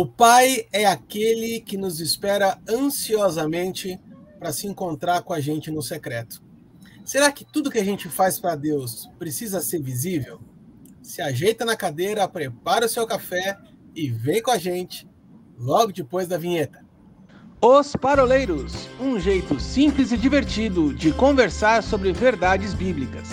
O Pai é aquele que nos espera ansiosamente para se encontrar com a gente no secreto. Será que tudo que a gente faz para Deus precisa ser visível? Se ajeita na cadeira, prepara o seu café e vem com a gente logo depois da vinheta. Os Paroleiros um jeito simples e divertido de conversar sobre verdades bíblicas.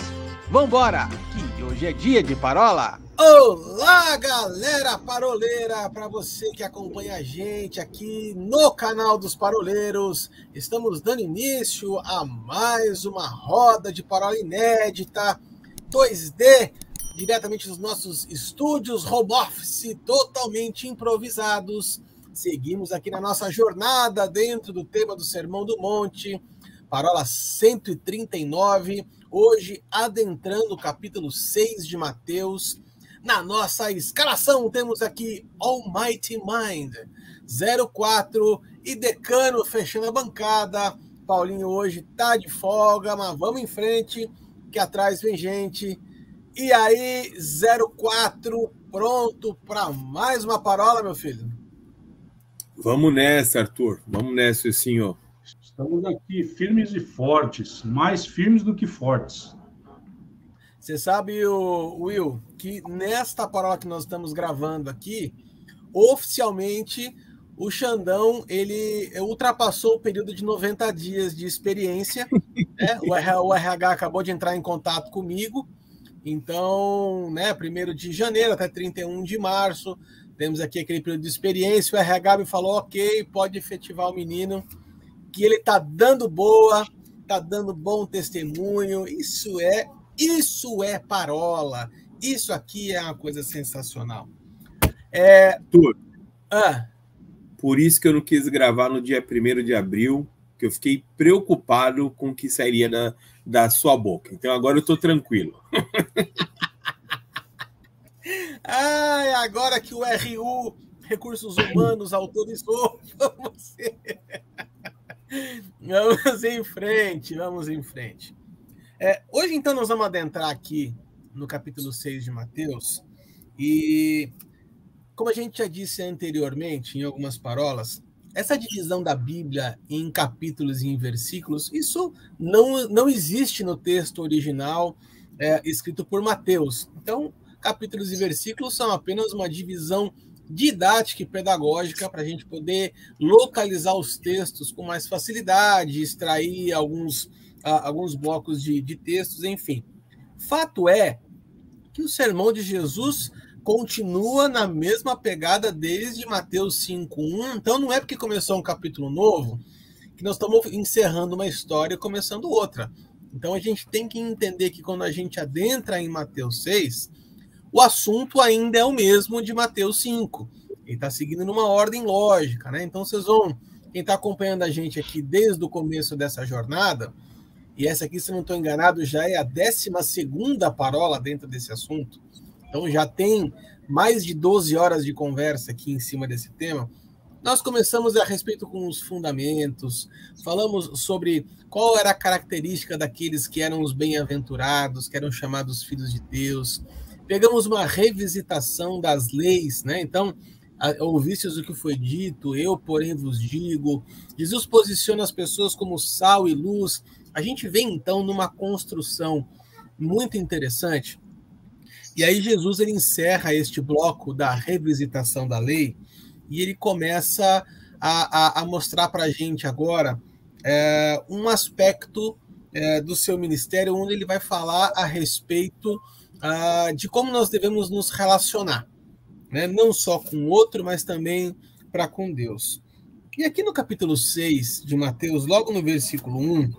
Vambora, que hoje é dia de parola! Olá, galera paroleira! Para você que acompanha a gente aqui no canal dos Paroleiros, estamos dando início a mais uma roda de parola inédita 2D, diretamente dos nossos estúdios home office, totalmente improvisados. Seguimos aqui na nossa jornada dentro do tema do Sermão do Monte, parola 139, hoje adentrando o capítulo 6 de Mateus na nossa escalação temos aqui Almighty Mind 04 e Decano fechando a bancada. Paulinho hoje tá de folga, mas vamos em frente, que atrás vem gente. E aí, 04, pronto para mais uma parola, meu filho? Vamos nessa, Arthur. Vamos nessa, senhor. Estamos aqui firmes e fortes, mais firmes do que fortes. Você sabe, o Will, que nesta parola que nós estamos gravando aqui, oficialmente o Xandão ele ultrapassou o período de 90 dias de experiência. Né? O, RH, acabou de entrar em contato comigo. Então, né, 1 de janeiro até 31 de março, temos aqui aquele período de experiência. O RH me falou: ok, pode efetivar o menino, que ele está dando boa, está dando bom testemunho. Isso é isso é parola. Isso aqui é uma coisa sensacional. É... Tudo. Ah. Por isso que eu não quis gravar no dia 1 de abril, que eu fiquei preocupado com o que sairia da, da sua boca. Então agora eu estou tranquilo. Ai, agora que o RU, Recursos Humanos, autorizou, vamos, vamos em frente, vamos em frente. É, hoje, então, nós vamos adentrar aqui no capítulo 6 de Mateus. E, como a gente já disse anteriormente, em algumas parolas, essa divisão da Bíblia em capítulos e em versículos, isso não, não existe no texto original é, escrito por Mateus. Então, capítulos e versículos são apenas uma divisão didática e pedagógica para a gente poder localizar os textos com mais facilidade, extrair alguns alguns blocos de, de textos, enfim. Fato é que o sermão de Jesus continua na mesma pegada desde Mateus 5:1. Então não é porque começou um capítulo novo que nós estamos encerrando uma história e começando outra. Então a gente tem que entender que quando a gente adentra em Mateus 6, o assunto ainda é o mesmo de Mateus 5. Ele está seguindo numa ordem lógica, né? Então vocês vão, quem está acompanhando a gente aqui desde o começo dessa jornada, e essa aqui, se não estou enganado, já é a 12 parola dentro desse assunto. Então já tem mais de 12 horas de conversa aqui em cima desse tema. Nós começamos a respeito com os fundamentos, falamos sobre qual era a característica daqueles que eram os bem-aventurados, que eram chamados filhos de Deus. Pegamos uma revisitação das leis, né? Então, ouvistes o que foi dito, eu, porém, vos digo. Jesus posiciona as pessoas como sal e luz, a gente vem então numa construção muito interessante. E aí Jesus ele encerra este bloco da revisitação da lei e ele começa a, a, a mostrar para a gente agora é, um aspecto é, do seu ministério onde ele vai falar a respeito ah, de como nós devemos nos relacionar, né? não só com o outro, mas também para com Deus. E aqui no capítulo 6 de Mateus, logo no versículo 1,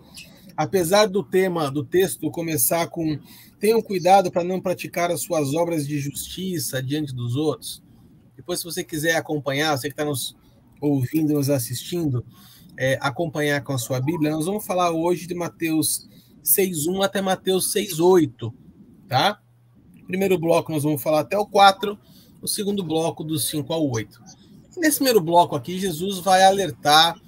apesar do tema do texto começar com tenham cuidado para não praticar as suas obras de justiça diante dos outros. Depois, se você quiser acompanhar, você que está nos ouvindo, nos assistindo, é, acompanhar com a sua Bíblia, nós vamos falar hoje de Mateus 6.1 até Mateus 6.8, tá? Primeiro bloco nós vamos falar até o 4, o segundo bloco do 5 ao 8. Nesse primeiro bloco aqui, Jesus vai alertar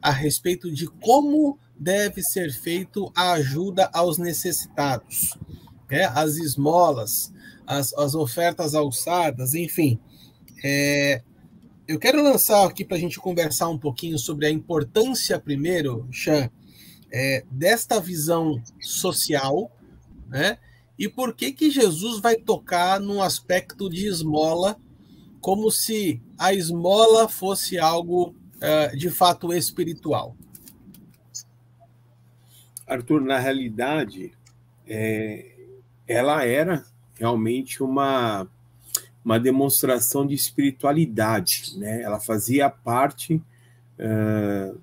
a respeito de como deve ser feito a ajuda aos necessitados, né? as esmolas, as, as ofertas alçadas, enfim. É, eu quero lançar aqui para a gente conversar um pouquinho sobre a importância, primeiro, Chan, é, desta visão social, né? E por que que Jesus vai tocar no aspecto de esmola, como se a esmola fosse algo uh, de fato espiritual? Arthur, na realidade, é, ela era realmente uma uma demonstração de espiritualidade, né? Ela fazia parte uh,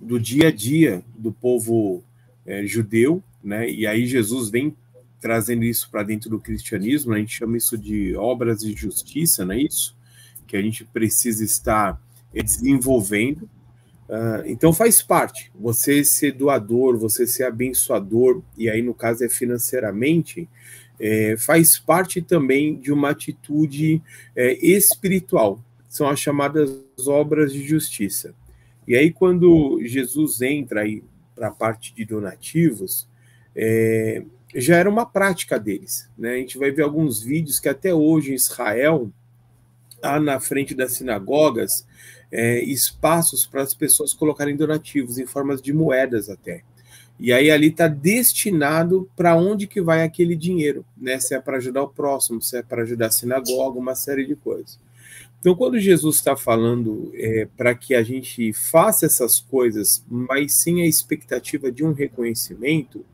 do dia a dia do povo uh, judeu, né? E aí Jesus vem trazendo isso para dentro do cristianismo, a gente chama isso de obras de justiça, não é isso? Que a gente precisa estar desenvolvendo. Uh, então faz parte, você ser doador, você ser abençoador, e aí no caso é financeiramente, é, faz parte também de uma atitude é, espiritual, são as chamadas obras de justiça. E aí, quando Jesus entra para a parte de donativos, é, já era uma prática deles. Né? A gente vai ver alguns vídeos que até hoje em Israel, há na frente das sinagogas, é, espaços para as pessoas colocarem donativos em formas de moedas até. E aí ali está destinado para onde que vai aquele dinheiro, né? Se é para ajudar o próximo, se é para ajudar a sinagoga, uma série de coisas. Então, quando Jesus está falando é, para que a gente faça essas coisas, mas sem a expectativa de um reconhecimento,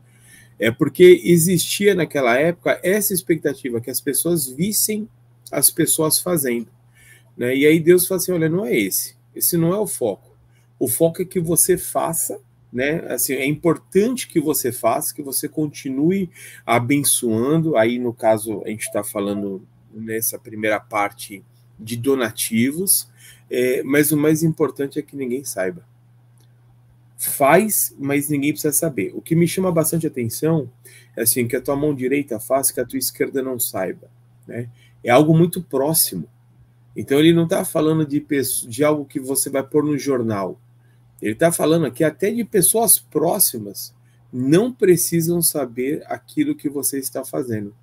é porque existia naquela época essa expectativa que as pessoas vissem as pessoas fazendo. Né? E aí Deus fala assim: olha, não é esse, esse não é o foco. O foco é que você faça né? Assim, é importante que você faça, que você continue abençoando. Aí, no caso, a gente está falando nessa primeira parte de donativos, é, mas o mais importante é que ninguém saiba. Faz, mas ninguém precisa saber. O que me chama bastante atenção é assim que a tua mão direita faça, que a tua esquerda não saiba, né? É algo muito próximo. Então ele não está falando de, de algo que você vai pôr no jornal. Ele está falando aqui até de pessoas próximas não precisam saber aquilo que você está fazendo.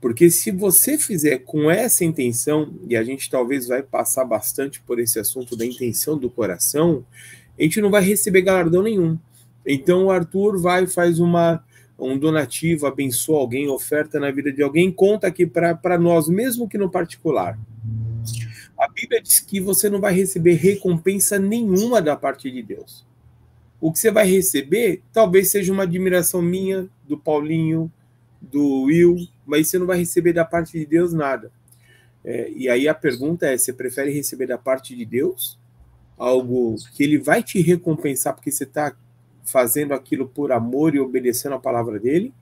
Porque se você fizer com essa intenção, e a gente talvez vai passar bastante por esse assunto da intenção do coração, a gente não vai receber galardão nenhum. Então o Arthur vai faz uma um donativo, abençoa alguém, oferta na vida de alguém, conta aqui para nós, mesmo que no particular. A Bíblia diz que você não vai receber recompensa nenhuma da parte de Deus. O que você vai receber talvez seja uma admiração minha, do Paulinho, do Will, mas você não vai receber da parte de Deus nada. É, e aí a pergunta é: você prefere receber da parte de Deus algo que ele vai te recompensar porque você está fazendo aquilo por amor e obedecendo a palavra dele?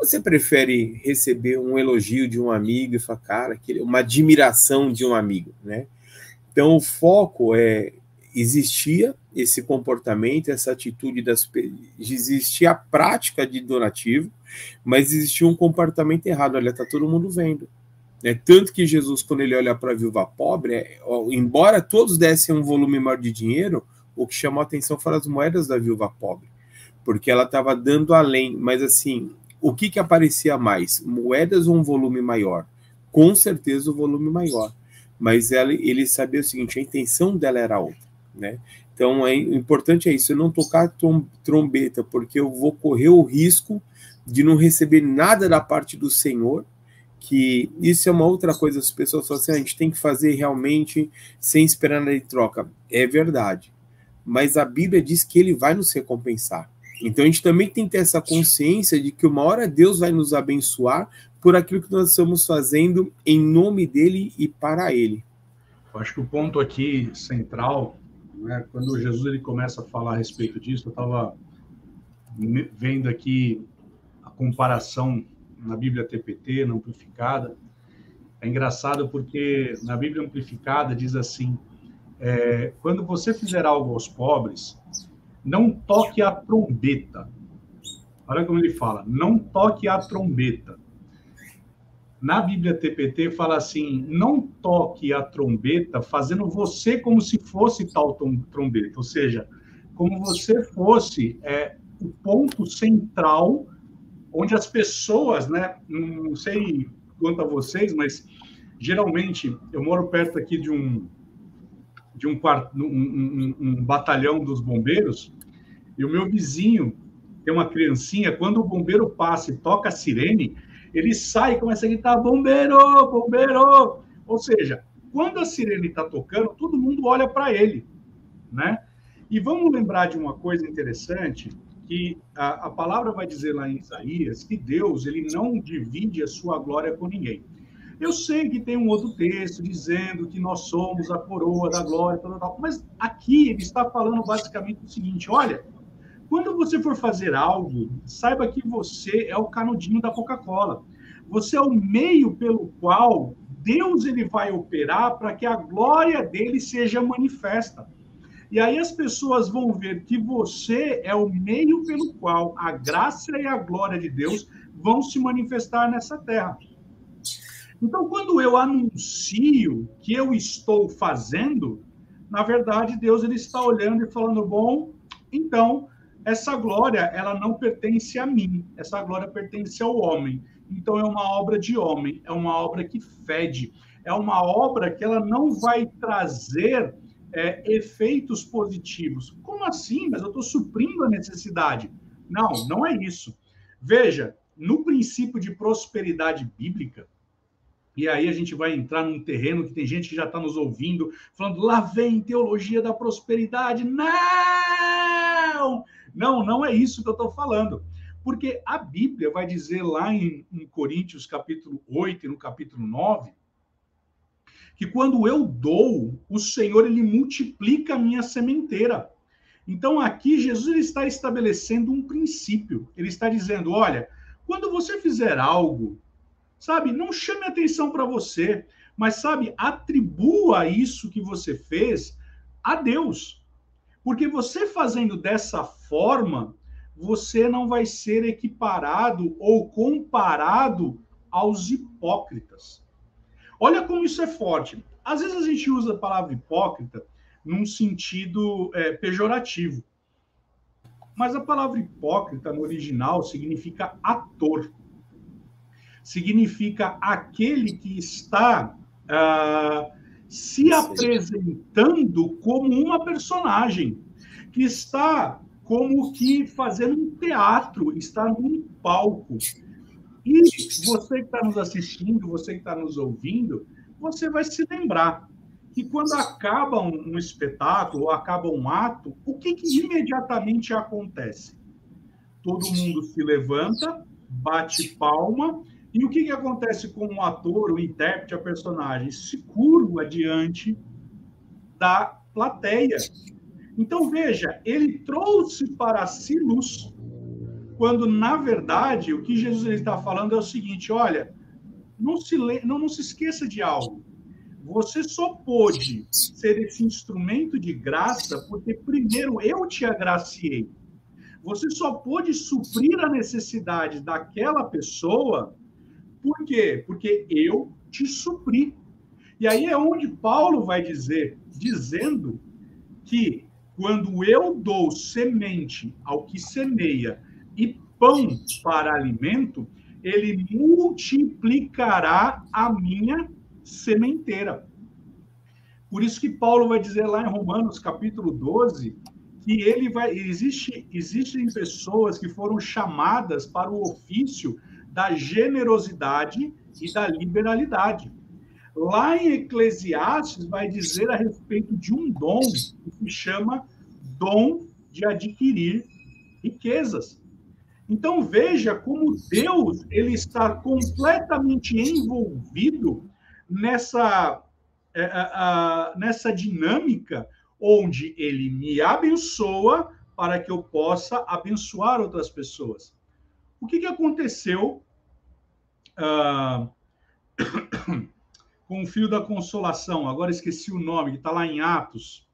Você prefere receber um elogio de um amigo e falar, cara, uma admiração de um amigo, né? Então, o foco é existia esse comportamento, essa atitude das existia a prática de donativo, mas existia um comportamento errado. Olha, tá todo mundo vendo. É tanto que Jesus, quando ele olha para a viúva pobre, é, embora todos dessem um volume maior de dinheiro, o que chamou a atenção foram as moedas da viúva pobre, porque ela estava dando além. Mas assim, o que, que aparecia mais? Moedas ou um volume maior? Com certeza o volume maior. Mas ela, ele sabia o seguinte: a intenção dela era outra. Né? Então, é, o importante é isso: eu não tocar trombeta, porque eu vou correr o risco de não receber nada da parte do Senhor. Que isso é uma outra coisa. As pessoas falam assim: ah, a gente tem que fazer realmente sem esperar nada de troca. É verdade. Mas a Bíblia diz que ele vai nos recompensar. Então a gente também tem que ter essa consciência de que uma hora Deus vai nos abençoar por aquilo que nós estamos fazendo em nome dele e para ele. Eu acho que o ponto aqui central, né, quando Jesus ele começa a falar a respeito disso, eu estava vendo aqui a comparação na Bíblia TPT, na Amplificada. É engraçado porque na Bíblia Amplificada diz assim: é, quando você fizer algo aos pobres, não toque a trombeta. Olha como ele fala, não toque a trombeta. Na Bíblia TPT fala assim, não toque a trombeta fazendo você como se fosse tal trombeta, ou seja, como você fosse é, o ponto central onde as pessoas, né, não sei quanto a vocês, mas geralmente eu moro perto aqui de um de um, um, um, um batalhão dos bombeiros, e o meu vizinho tem uma criancinha, quando o bombeiro passa e toca a sirene, ele sai e começa a gritar: bombeiro, bombeiro! Ou seja, quando a sirene está tocando, todo mundo olha para ele, né? E vamos lembrar de uma coisa interessante, que a, a, palavra vai dizer lá em Isaías que Deus ele não divide a sua glória com ninguém. Eu sei que tem um outro texto dizendo que nós somos a coroa da glória, tal, tal, mas aqui ele está falando basicamente o seguinte: olha, quando você for fazer algo, saiba que você é o canudinho da Coca-Cola. Você é o meio pelo qual Deus ele vai operar para que a glória dele seja manifesta. E aí as pessoas vão ver que você é o meio pelo qual a graça e a glória de Deus vão se manifestar nessa terra. Então, quando eu anuncio que eu estou fazendo, na verdade, Deus ele está olhando e falando: bom, então essa glória ela não pertence a mim, essa glória pertence ao homem. Então é uma obra de homem, é uma obra que fede, é uma obra que ela não vai trazer é, efeitos positivos. Como assim? Mas eu estou suprindo a necessidade. Não, não é isso. Veja, no princípio de prosperidade bíblica, e aí a gente vai entrar num terreno que tem gente que já está nos ouvindo, falando, lá vem teologia da prosperidade. Não! Não, não é isso que eu estou falando. Porque a Bíblia vai dizer lá em, em Coríntios capítulo 8 e no capítulo 9, que quando eu dou, o Senhor ele multiplica a minha sementeira. Então aqui Jesus está estabelecendo um princípio. Ele está dizendo, olha, quando você fizer algo, sabe, não chame atenção para você, mas sabe, atribua isso que você fez a Deus. Porque você fazendo dessa forma, você não vai ser equiparado ou comparado aos hipócritas. Olha como isso é forte. Às vezes a gente usa a palavra hipócrita num sentido é, pejorativo. Mas a palavra hipócrita no original significa ator. Significa aquele que está uh, se apresentando como uma personagem, que está como que fazendo um teatro, está num palco. E você que está nos assistindo, você que está nos ouvindo, você vai se lembrar que quando acaba um, um espetáculo, ou acaba um ato, o que, que imediatamente acontece? Todo mundo se levanta, bate palma e o que, que acontece com o ator, o intérprete, a personagem? Se curva diante da plateia. Então, veja, ele trouxe para si luz, quando, na verdade, o que Jesus está falando é o seguinte: olha, não se, não, não se esqueça de algo. Você só pôde ser esse instrumento de graça porque, primeiro, eu te agraciei. Você só pôde suprir a necessidade daquela pessoa por quê? Porque eu te supri. E aí é onde Paulo vai dizer, dizendo que quando eu dou semente ao que semeia e pão para alimento, ele multiplicará a minha sementeira. Por isso que Paulo vai dizer lá em Romanos capítulo 12 que ele vai existe existem pessoas que foram chamadas para o ofício da generosidade e da liberalidade. Lá em Eclesiastes vai dizer a respeito de um dom que se chama dom de adquirir riquezas. Então veja como Deus ele está completamente envolvido nessa é, nessa dinâmica onde ele me abençoa para que eu possa abençoar outras pessoas. O que, que aconteceu uh, com o Filho da Consolação? Agora esqueci o nome, que está lá em Atos.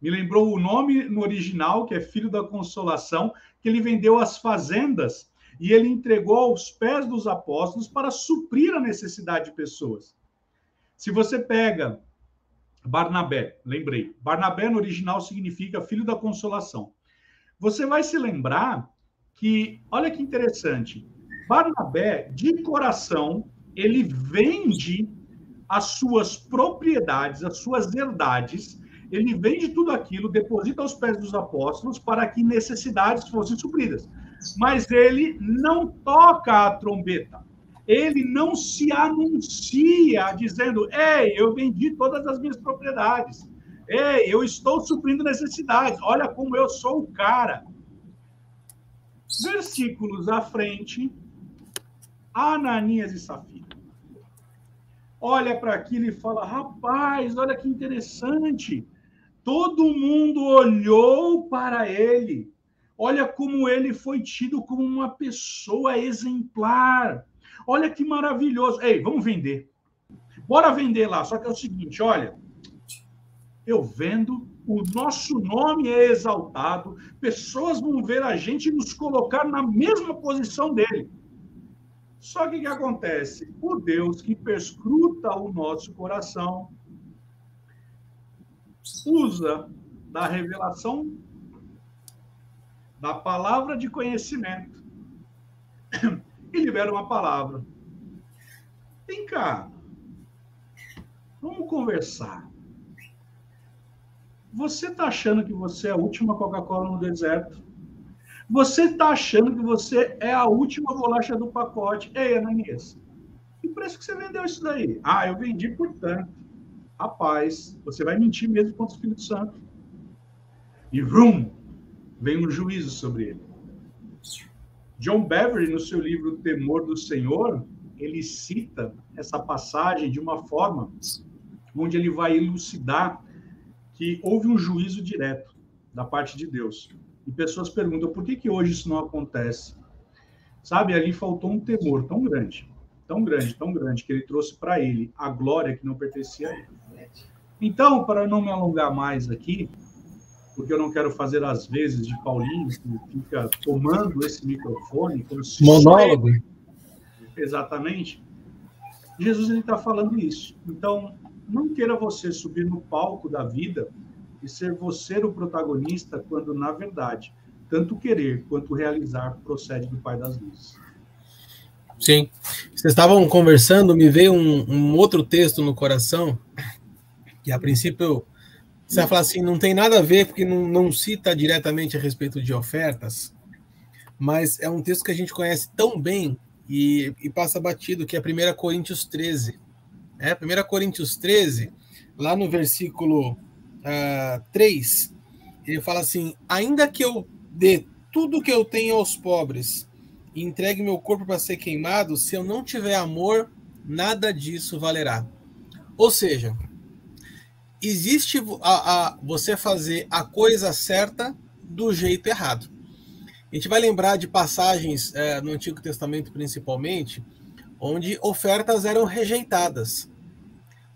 Me lembrou o nome no original, que é Filho da Consolação, que ele vendeu as fazendas e ele entregou aos pés dos apóstolos para suprir a necessidade de pessoas. Se você pega Barnabé, lembrei, Barnabé no original significa filho da consolação. Você vai se lembrar que, olha que interessante, Barnabé, de coração, ele vende as suas propriedades, as suas herdades, ele vende tudo aquilo, deposita aos pés dos apóstolos para que necessidades fossem supridas. Mas ele não toca a trombeta. Ele não se anuncia dizendo: Ei, eu vendi todas as minhas propriedades. Ei, eu estou suprindo necessidades. Olha como eu sou o cara. Versículos à frente, Ananias e Safira. Olha para aquilo e fala: rapaz, olha que interessante. Todo mundo olhou para ele. Olha como ele foi tido como uma pessoa exemplar. Olha que maravilhoso. Ei, vamos vender. Bora vender lá. Só que é o seguinte: olha, eu vendo, o nosso nome é exaltado, pessoas vão ver a gente nos colocar na mesma posição dele. Só que o que acontece? O Deus que perscruta o nosso coração usa da revelação da palavra de conhecimento e libera uma palavra. Vem cá. Vamos conversar. Você está achando que você é a última Coca-Cola no deserto? Você está achando que você é a última bolacha do pacote? Ei, Ananias, que preço que você vendeu isso daí? Ah, eu vendi por tanto. Rapaz, você vai mentir mesmo contra o Espírito Santo. E vrum, vem um juízo sobre ele. John Beverly, no seu livro Temor do Senhor, ele cita essa passagem de uma forma onde ele vai elucidar que houve um juízo direto da parte de Deus. E pessoas perguntam por que, que hoje isso não acontece. Sabe, ali faltou um temor tão grande, tão grande, tão grande, que ele trouxe para ele a glória que não pertencia a ele. Então, para não me alongar mais aqui, porque eu não quero fazer as vezes de Paulinho, que fica tomando esse microfone como se monólogo. Exatamente. Jesus ele está falando isso. Então, não queira você subir no palco da vida e ser você o protagonista, quando, na verdade, tanto querer quanto realizar procede do Pai das Luzes. Sim. Vocês estavam conversando, me veio um, um outro texto no coração, que a princípio você vai falar assim, não tem nada a ver, porque não, não cita diretamente a respeito de ofertas, mas é um texto que a gente conhece tão bem e, e passa batido, que é 1 Coríntios 13. É, 1 Coríntios 13, lá no versículo uh, ah, 3, ele fala assim: ainda que eu dê tudo que eu tenho aos pobres e entregue meu corpo para ser queimado, se eu não tiver amor, nada disso valerá. Ou seja, existe a, a, você fazer a coisa certa do jeito errado. A gente vai lembrar de passagens é, no Antigo Testamento, principalmente, onde ofertas eram rejeitadas.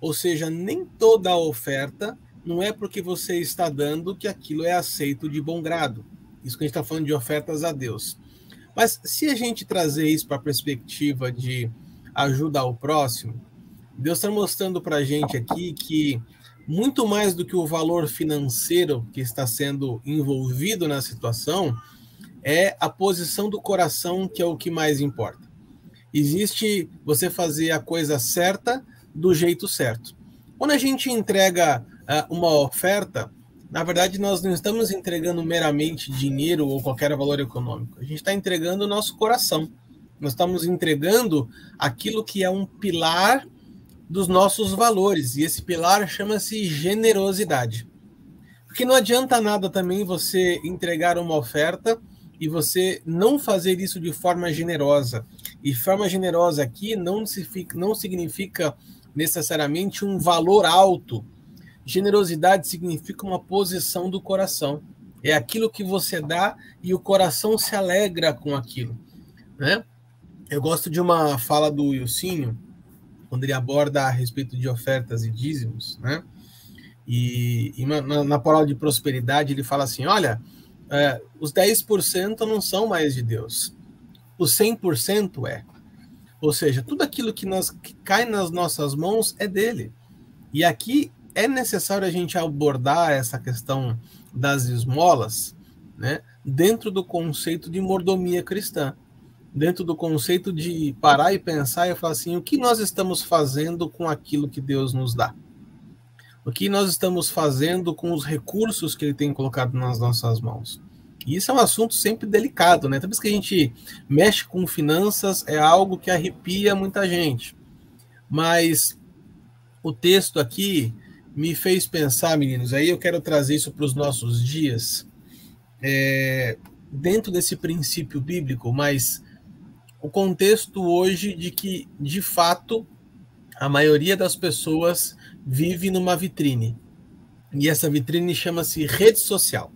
Ou seja, nem toda oferta não é porque você está dando que aquilo é aceito de bom grado. Isso que a gente está falando de ofertas a Deus. Mas se a gente trazer isso para a perspectiva de ajuda ao próximo, Deus está mostrando para a gente aqui que muito mais do que o valor financeiro que está sendo envolvido na situação, é a posição do coração que é o que mais importa. Existe você fazer a coisa certa do jeito certo. Quando a gente entrega uh, uma oferta, na verdade nós não estamos entregando meramente dinheiro ou qualquer valor econômico. A gente está entregando o nosso coração. Nós estamos entregando aquilo que é um pilar dos nossos valores. E esse pilar chama-se generosidade. Porque não adianta nada também você entregar uma oferta e você não fazer isso de forma generosa. E forma generosa aqui não, não significa necessariamente um valor alto. Generosidade significa uma posição do coração. É aquilo que você dá e o coração se alegra com aquilo. Né? Eu gosto de uma fala do Wilsinho, quando ele aborda a respeito de ofertas e dízimos, né? E, e na, na palavra de prosperidade ele fala assim: olha, é, os 10% não são mais de Deus, o 100% é. Ou seja, tudo aquilo que, nós, que cai nas nossas mãos é dele. E aqui é necessário a gente abordar essa questão das esmolas né, dentro do conceito de mordomia cristã dentro do conceito de parar e pensar e falar assim: o que nós estamos fazendo com aquilo que Deus nos dá? o que nós estamos fazendo com os recursos que ele tem colocado nas nossas mãos. E isso é um assunto sempre delicado, né? Toda vez que a gente mexe com finanças, é algo que arrepia muita gente. Mas o texto aqui me fez pensar, meninos, aí eu quero trazer isso para os nossos dias, é, dentro desse princípio bíblico, mas o contexto hoje de que, de fato, a maioria das pessoas vive numa vitrine. E essa vitrine chama-se rede social.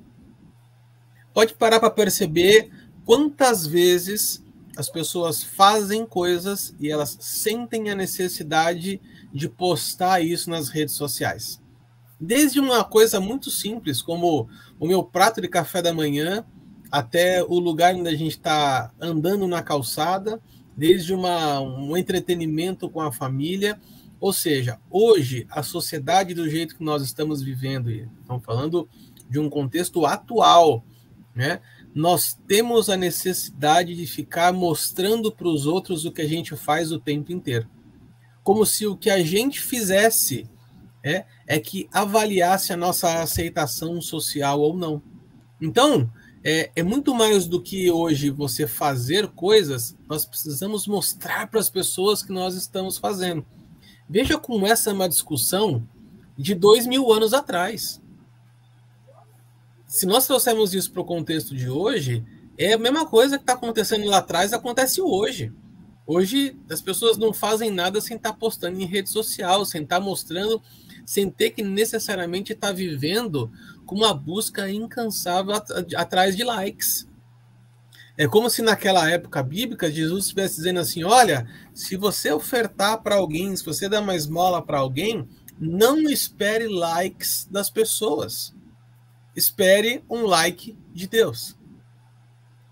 Pode parar para perceber quantas vezes as pessoas fazem coisas e elas sentem a necessidade de postar isso nas redes sociais. Desde uma coisa muito simples, como o meu prato de café da manhã, até o lugar onde a gente está andando na calçada, desde uma, um entretenimento com a família, ou seja, hoje, a sociedade do jeito que nós estamos vivendo, estamos falando de um contexto atual, né? Nós temos a necessidade de ficar mostrando para os outros o que a gente faz o tempo inteiro. Como se o que a gente fizesse é, é que avaliasse a nossa aceitação social ou não. Então, é, é, muito mais do que hoje você fazer coisas, nós precisamos mostrar para as pessoas que nós estamos fazendo. Veja como essa é uma discussão de dois mil anos atrás. Se nós trouxermos isso para o contexto de hoje, é a mesma coisa que está acontecendo lá atrás, acontece hoje. Hoje as pessoas não fazem nada sem estar tá postando em rede social, sem estar tá mostrando, sem ter que necessariamente estar tá vivendo com uma busca incansável at atrás de likes. É como se naquela época bíblica Jesus estivesse dizendo assim: olha, se você ofertar para alguém, se você dar uma esmola para alguém, não espere likes das pessoas. Espere um like de Deus.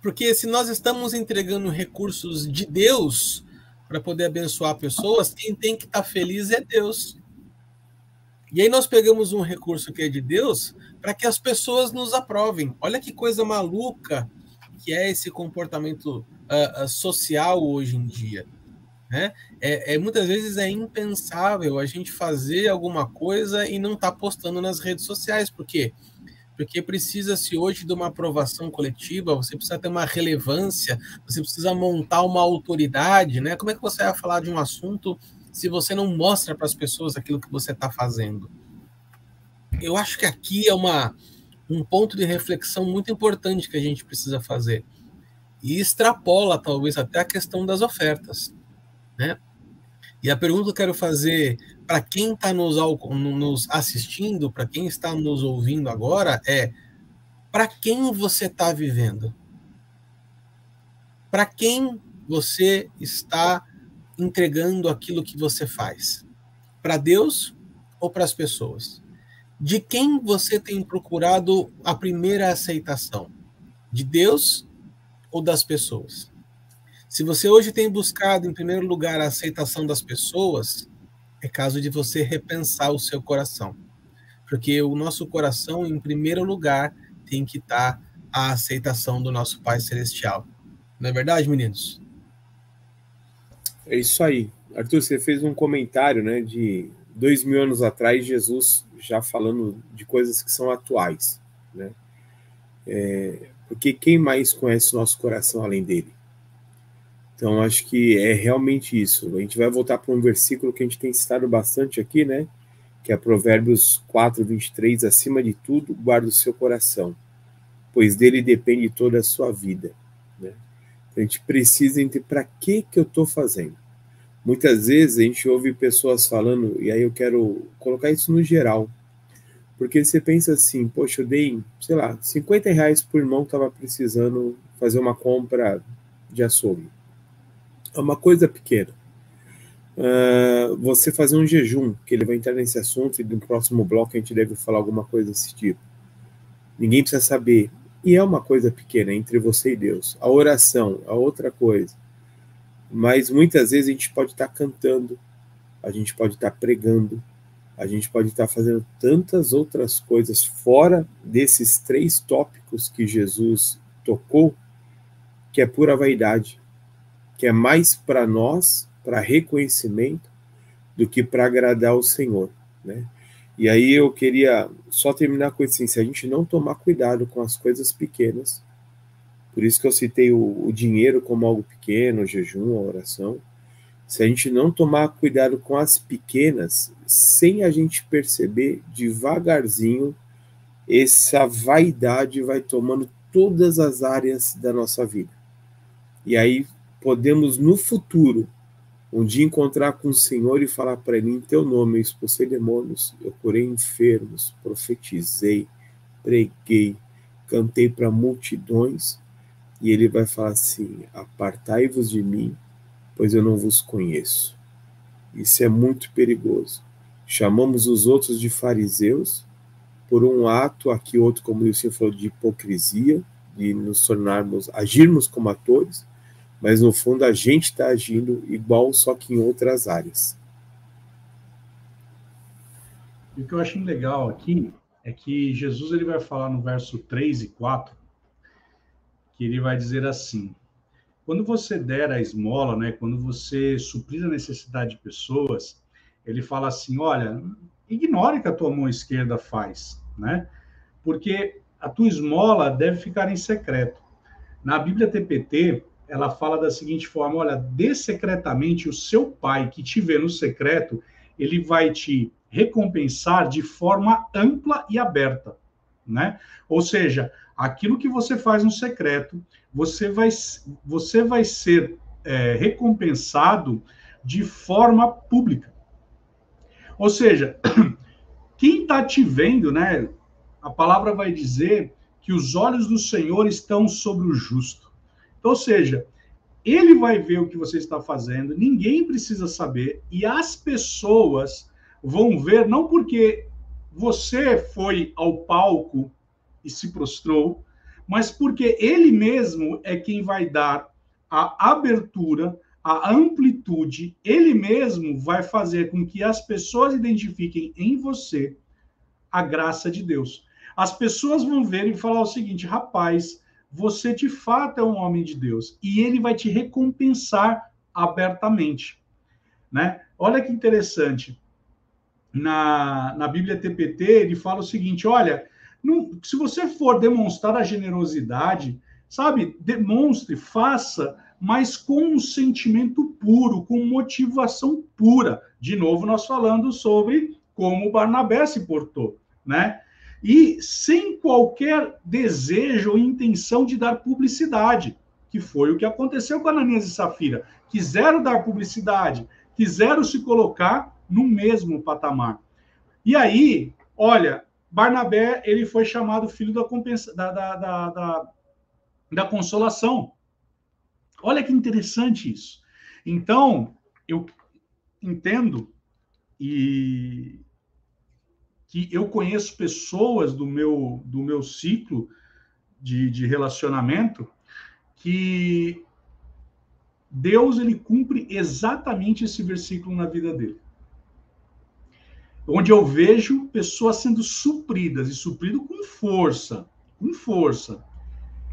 Porque se nós estamos entregando recursos de Deus para poder abençoar pessoas, quem tem que estar tá feliz é Deus. E aí nós pegamos um recurso que é de Deus para que as pessoas nos aprovem. Olha que coisa maluca que é esse comportamento uh, uh, social hoje em dia. Né? É, é, muitas vezes é impensável a gente fazer alguma coisa e não estar tá postando nas redes sociais. Por quê? Porque precisa-se hoje de uma aprovação coletiva, você precisa ter uma relevância, você precisa montar uma autoridade. Né? Como é que você vai falar de um assunto se você não mostra para as pessoas aquilo que você está fazendo? Eu acho que aqui é uma, um ponto de reflexão muito importante que a gente precisa fazer. E extrapola, talvez, até a questão das ofertas. Né? E a pergunta que eu quero fazer para quem está nos, nos assistindo, para quem está nos ouvindo agora, é: para quem você está vivendo? Para quem você está entregando aquilo que você faz? Para Deus ou para as pessoas? de quem você tem procurado a primeira aceitação? De Deus ou das pessoas? Se você hoje tem buscado, em primeiro lugar, a aceitação das pessoas, é caso de você repensar o seu coração. Porque o nosso coração, em primeiro lugar, tem que estar a aceitação do nosso Pai Celestial. Não é verdade, meninos? É isso aí. Arthur, você fez um comentário, né, de dois mil anos atrás, Jesus já falando de coisas que são atuais, né? É, porque quem mais conhece o nosso coração além dele? Então, acho que é realmente isso. A gente vai voltar para um versículo que a gente tem citado bastante aqui, né? Que é Provérbios 4, 23. Acima de tudo, guarda o seu coração, pois dele depende toda a sua vida. Né? Então, a gente precisa entender para que, que eu estou fazendo. Muitas vezes a gente ouve pessoas falando, e aí eu quero colocar isso no geral, porque você pensa assim, poxa, eu dei, sei lá, 50 reais por irmão que estava precisando fazer uma compra de açougue. É uma coisa pequena. Uh, você fazer um jejum, que ele vai entrar nesse assunto, e no próximo bloco a gente deve falar alguma coisa desse tipo. Ninguém precisa saber. E é uma coisa pequena entre você e Deus. A oração, a outra coisa. Mas muitas vezes a gente pode estar tá cantando, a gente pode estar tá pregando, a gente pode estar tá fazendo tantas outras coisas fora desses três tópicos que Jesus tocou, que é pura vaidade, que é mais para nós, para reconhecimento, do que para agradar o Senhor, né? E aí eu queria só terminar com isso assim, se a gente não tomar cuidado com as coisas pequenas, por isso que eu citei o, o dinheiro como algo pequeno, o jejum, a oração, se a gente não tomar cuidado com as pequenas, sem a gente perceber, devagarzinho, essa vaidade vai tomando todas as áreas da nossa vida. E aí podemos, no futuro, um dia encontrar com o Senhor e falar para ele: em teu nome eu expulsei demônios, eu curei enfermos, profetizei, preguei, cantei para multidões. E ele vai falar assim: apartai-vos de mim, pois eu não vos conheço. Isso é muito perigoso. Chamamos os outros de fariseus por um ato, aqui outro, como o senhor falou, de hipocrisia, de nos tornarmos, agirmos como atores, mas no fundo a gente está agindo igual, só que em outras áreas. E o que eu acho legal aqui é que Jesus ele vai falar no verso 3 e 4, que ele vai dizer assim: quando você der a esmola, né, quando você suprir a necessidade de pessoas, ele fala assim: olha, ignore o que a tua mão esquerda faz, né? Porque a tua esmola deve ficar em secreto. Na Bíblia TPT, ela fala da seguinte forma: olha, dê secretamente o seu pai que te vê no secreto, ele vai te recompensar de forma ampla e aberta, né? Ou seja, aquilo que você faz no secreto, você vai, você vai ser é, recompensado de forma pública. Ou seja, quem está te vendo, né? A palavra vai dizer que os olhos do Senhor estão sobre o justo. Então, ou seja, ele vai ver o que você está fazendo, ninguém precisa saber, e as pessoas vão ver, não porque você foi ao palco e se prostrou, mas porque ele mesmo é quem vai dar a abertura, a amplitude, ele mesmo vai fazer com que as pessoas identifiquem em você a graça de Deus. As pessoas vão ver e falar o seguinte: rapaz, você de fato é um homem de Deus, e ele vai te recompensar abertamente. Né? Olha que interessante. Na, na Bíblia TPT, ele fala o seguinte: olha, não, se você for demonstrar a generosidade, sabe, demonstre, faça, mas com um sentimento puro, com motivação pura. De novo, nós falando sobre como Barnabé se portou, né? E sem qualquer desejo ou intenção de dar publicidade, que foi o que aconteceu com Ananias e Safira. Quiseram dar publicidade, quiseram se colocar no mesmo patamar. E aí, olha, Barnabé ele foi chamado filho da, compensa, da, da, da, da, da consolação. Olha que interessante isso. Então, eu entendo e que eu conheço pessoas do meu, do meu ciclo de, de relacionamento que Deus ele cumpre exatamente esse versículo na vida dele onde eu vejo pessoas sendo supridas e suprido com força, com força.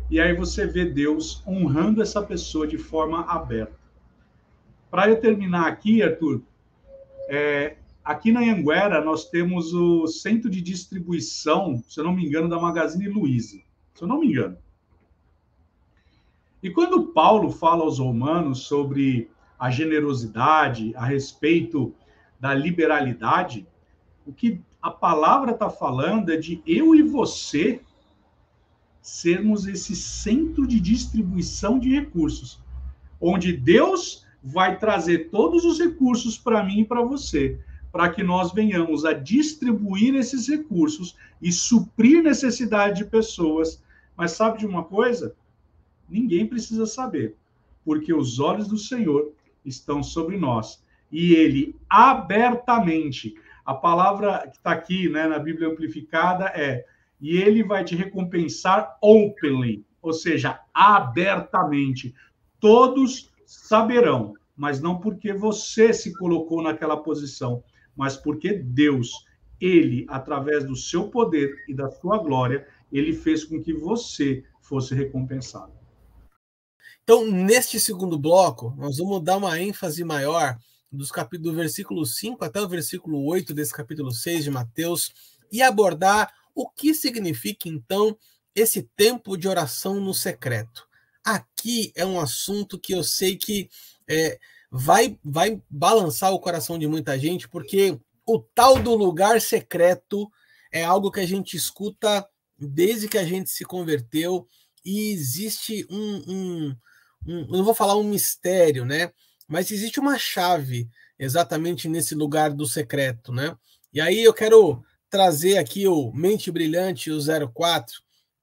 E aí você vê Deus honrando essa pessoa de forma aberta. Para eu terminar aqui, Arthur, é, aqui na Anguera nós temos o centro de distribuição, se eu não me engano, da Magazine Luiza. Se eu não me engano. E quando Paulo fala aos romanos sobre a generosidade, a respeito da liberalidade, o que a palavra está falando é de eu e você sermos esse centro de distribuição de recursos, onde Deus vai trazer todos os recursos para mim e para você, para que nós venhamos a distribuir esses recursos e suprir necessidade de pessoas. Mas sabe de uma coisa? Ninguém precisa saber, porque os olhos do Senhor estão sobre nós e ele abertamente a palavra que está aqui né, na Bíblia Amplificada é: e ele vai te recompensar openly, ou seja, abertamente. Todos saberão, mas não porque você se colocou naquela posição, mas porque Deus, ele, através do seu poder e da sua glória, ele fez com que você fosse recompensado. Então, neste segundo bloco, nós vamos dar uma ênfase maior dos capítulos, do versículo 5 até o versículo 8 desse capítulo 6 de Mateus, e abordar o que significa, então, esse tempo de oração no secreto. Aqui é um assunto que eu sei que é, vai, vai balançar o coração de muita gente, porque o tal do lugar secreto é algo que a gente escuta desde que a gente se converteu e existe um, um, um não vou falar um mistério, né? Mas existe uma chave exatamente nesse lugar do secreto, né? E aí eu quero trazer aqui o Mente Brilhante, o 04,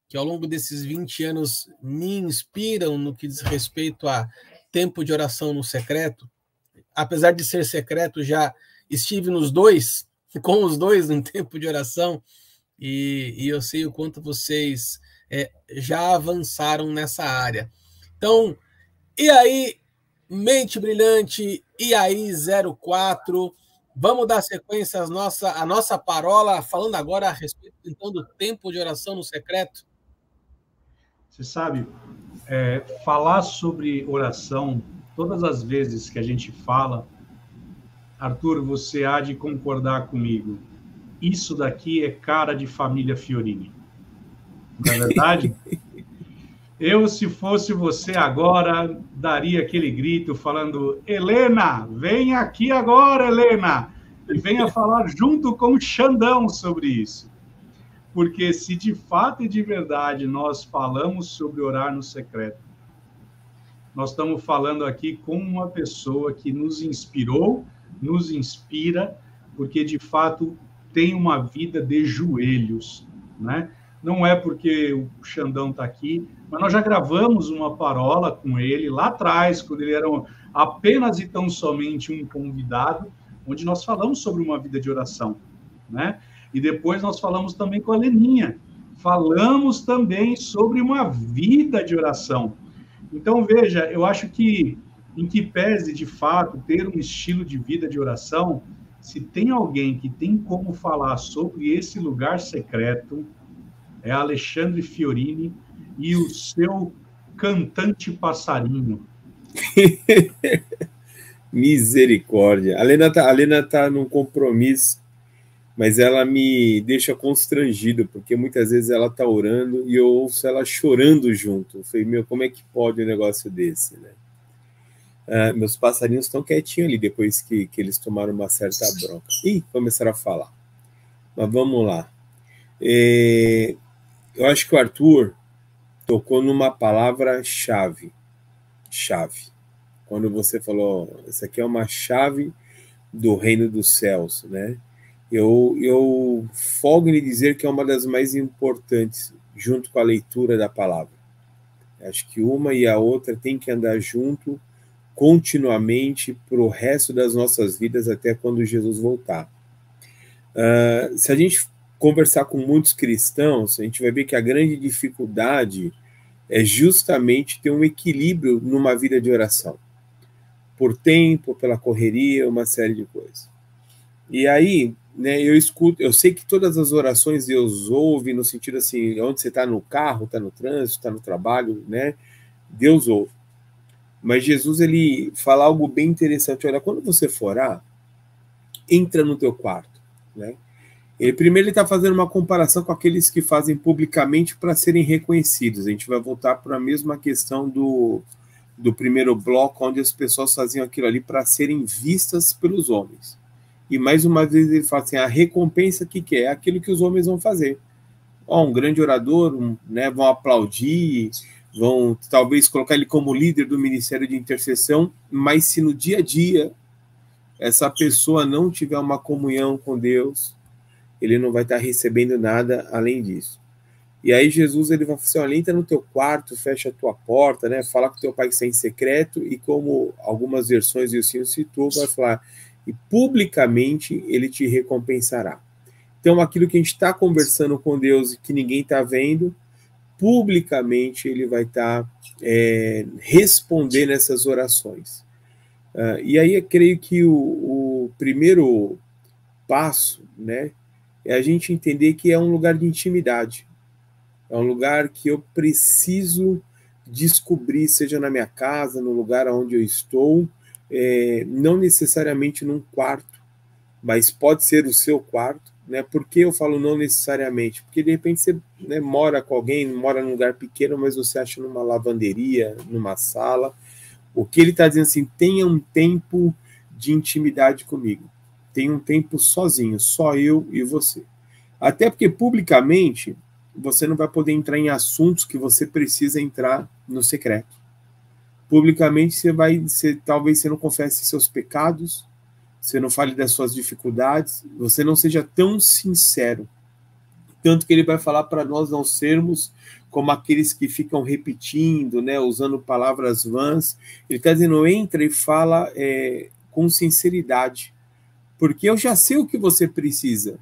que ao longo desses 20 anos me inspiram no que diz respeito a tempo de oração no secreto. Apesar de ser secreto, já estive nos dois, com os dois em tempo de oração, e, e eu sei o quanto vocês é, já avançaram nessa área. Então, e aí, Mente Brilhante, e aí 04, vamos dar sequência à nossa, à nossa parola, falando agora a respeito então do tempo de oração no secreto. Você sabe, é, falar sobre oração, todas as vezes que a gente fala, Arthur, você há de concordar comigo. Isso daqui é cara de família Fiorini. Não é verdade? Eu, se fosse você agora, daria aquele grito falando: Helena, vem aqui agora, Helena! E venha falar junto com o Xandão sobre isso. Porque se de fato e de verdade nós falamos sobre orar no secreto, nós estamos falando aqui com uma pessoa que nos inspirou, nos inspira, porque de fato tem uma vida de joelhos, né? Não é porque o Xandão está aqui, mas nós já gravamos uma parola com ele lá atrás, quando ele era apenas e tão somente um convidado, onde nós falamos sobre uma vida de oração, né? E depois nós falamos também com a Leninha, falamos também sobre uma vida de oração. Então, veja, eu acho que, em que pese, de fato, ter um estilo de vida de oração, se tem alguém que tem como falar sobre esse lugar secreto, é Alexandre Fiorini e o seu cantante passarinho. Misericórdia. A Lena está tá num compromisso mas ela me deixa constrangido, porque muitas vezes ela está orando e eu ouço ela chorando junto. Eu falei, meu, como é que pode um negócio desse, né? Ah, meus passarinhos estão quietinhos ali depois que, que eles tomaram uma certa bronca. Ih, começaram a falar. Mas vamos lá. É, eu acho que o Arthur tocou numa palavra-chave. Chave. Quando você falou, essa aqui é uma chave do reino dos céus, né? Eu, eu folgo em dizer que é uma das mais importantes, junto com a leitura da palavra. Acho que uma e a outra tem que andar junto continuamente para o resto das nossas vidas até quando Jesus voltar. Uh, se a gente conversar com muitos cristãos, a gente vai ver que a grande dificuldade é justamente ter um equilíbrio numa vida de oração. Por tempo, pela correria, uma série de coisas. E aí, né, eu escuto, eu sei que todas as orações Deus ouve, no sentido assim, onde você está no carro, está no trânsito, está no trabalho, né? Deus ouve. Mas Jesus, ele fala algo bem interessante. Olha, quando você for entra no teu quarto, né? Ele, primeiro ele está fazendo uma comparação com aqueles que fazem publicamente para serem reconhecidos. A gente vai voltar para a mesma questão do, do primeiro bloco, onde as pessoas faziam aquilo ali para serem vistas pelos homens. E mais uma vez ele fala assim: a recompensa que, que é? aquilo que os homens vão fazer. Ó, um grande orador, um, né, vão aplaudir, vão talvez colocar ele como líder do ministério de intercessão, mas se no dia a dia essa pessoa não tiver uma comunhão com Deus, ele não vai estar recebendo nada além disso. E aí Jesus ele vai falar assim, olha, entra no teu quarto, fecha a tua porta, né? Fala com teu pai que está em secreto e como algumas versões do Senhor citou, vai falar e publicamente ele te recompensará. Então, aquilo que a gente está conversando com Deus e que ninguém está vendo, publicamente ele vai estar tá, é, respondendo essas orações. Uh, e aí eu creio que o, o, primeiro passo, né, é a gente entender que é um lugar de intimidade. É um lugar que eu preciso descobrir, seja na minha casa, no lugar onde eu estou, é, não necessariamente num quarto, mas pode ser o seu quarto. Né? Por que eu falo não necessariamente? Porque de repente você né, mora com alguém, mora num lugar pequeno, mas você acha numa lavanderia, numa sala. O que ele está dizendo assim, tenha um tempo de intimidade comigo. Tenha um tempo sozinho, só eu e você. Até porque publicamente você não vai poder entrar em assuntos que você precisa entrar no secreto. Publicamente você vai, você, talvez você não confesse seus pecados, você não fale das suas dificuldades, você não seja tão sincero. Tanto que ele vai falar para nós não sermos como aqueles que ficam repetindo, né, usando palavras vãs. Ele está dizendo, entra e fala é, com sinceridade, porque eu já sei o que você precisa.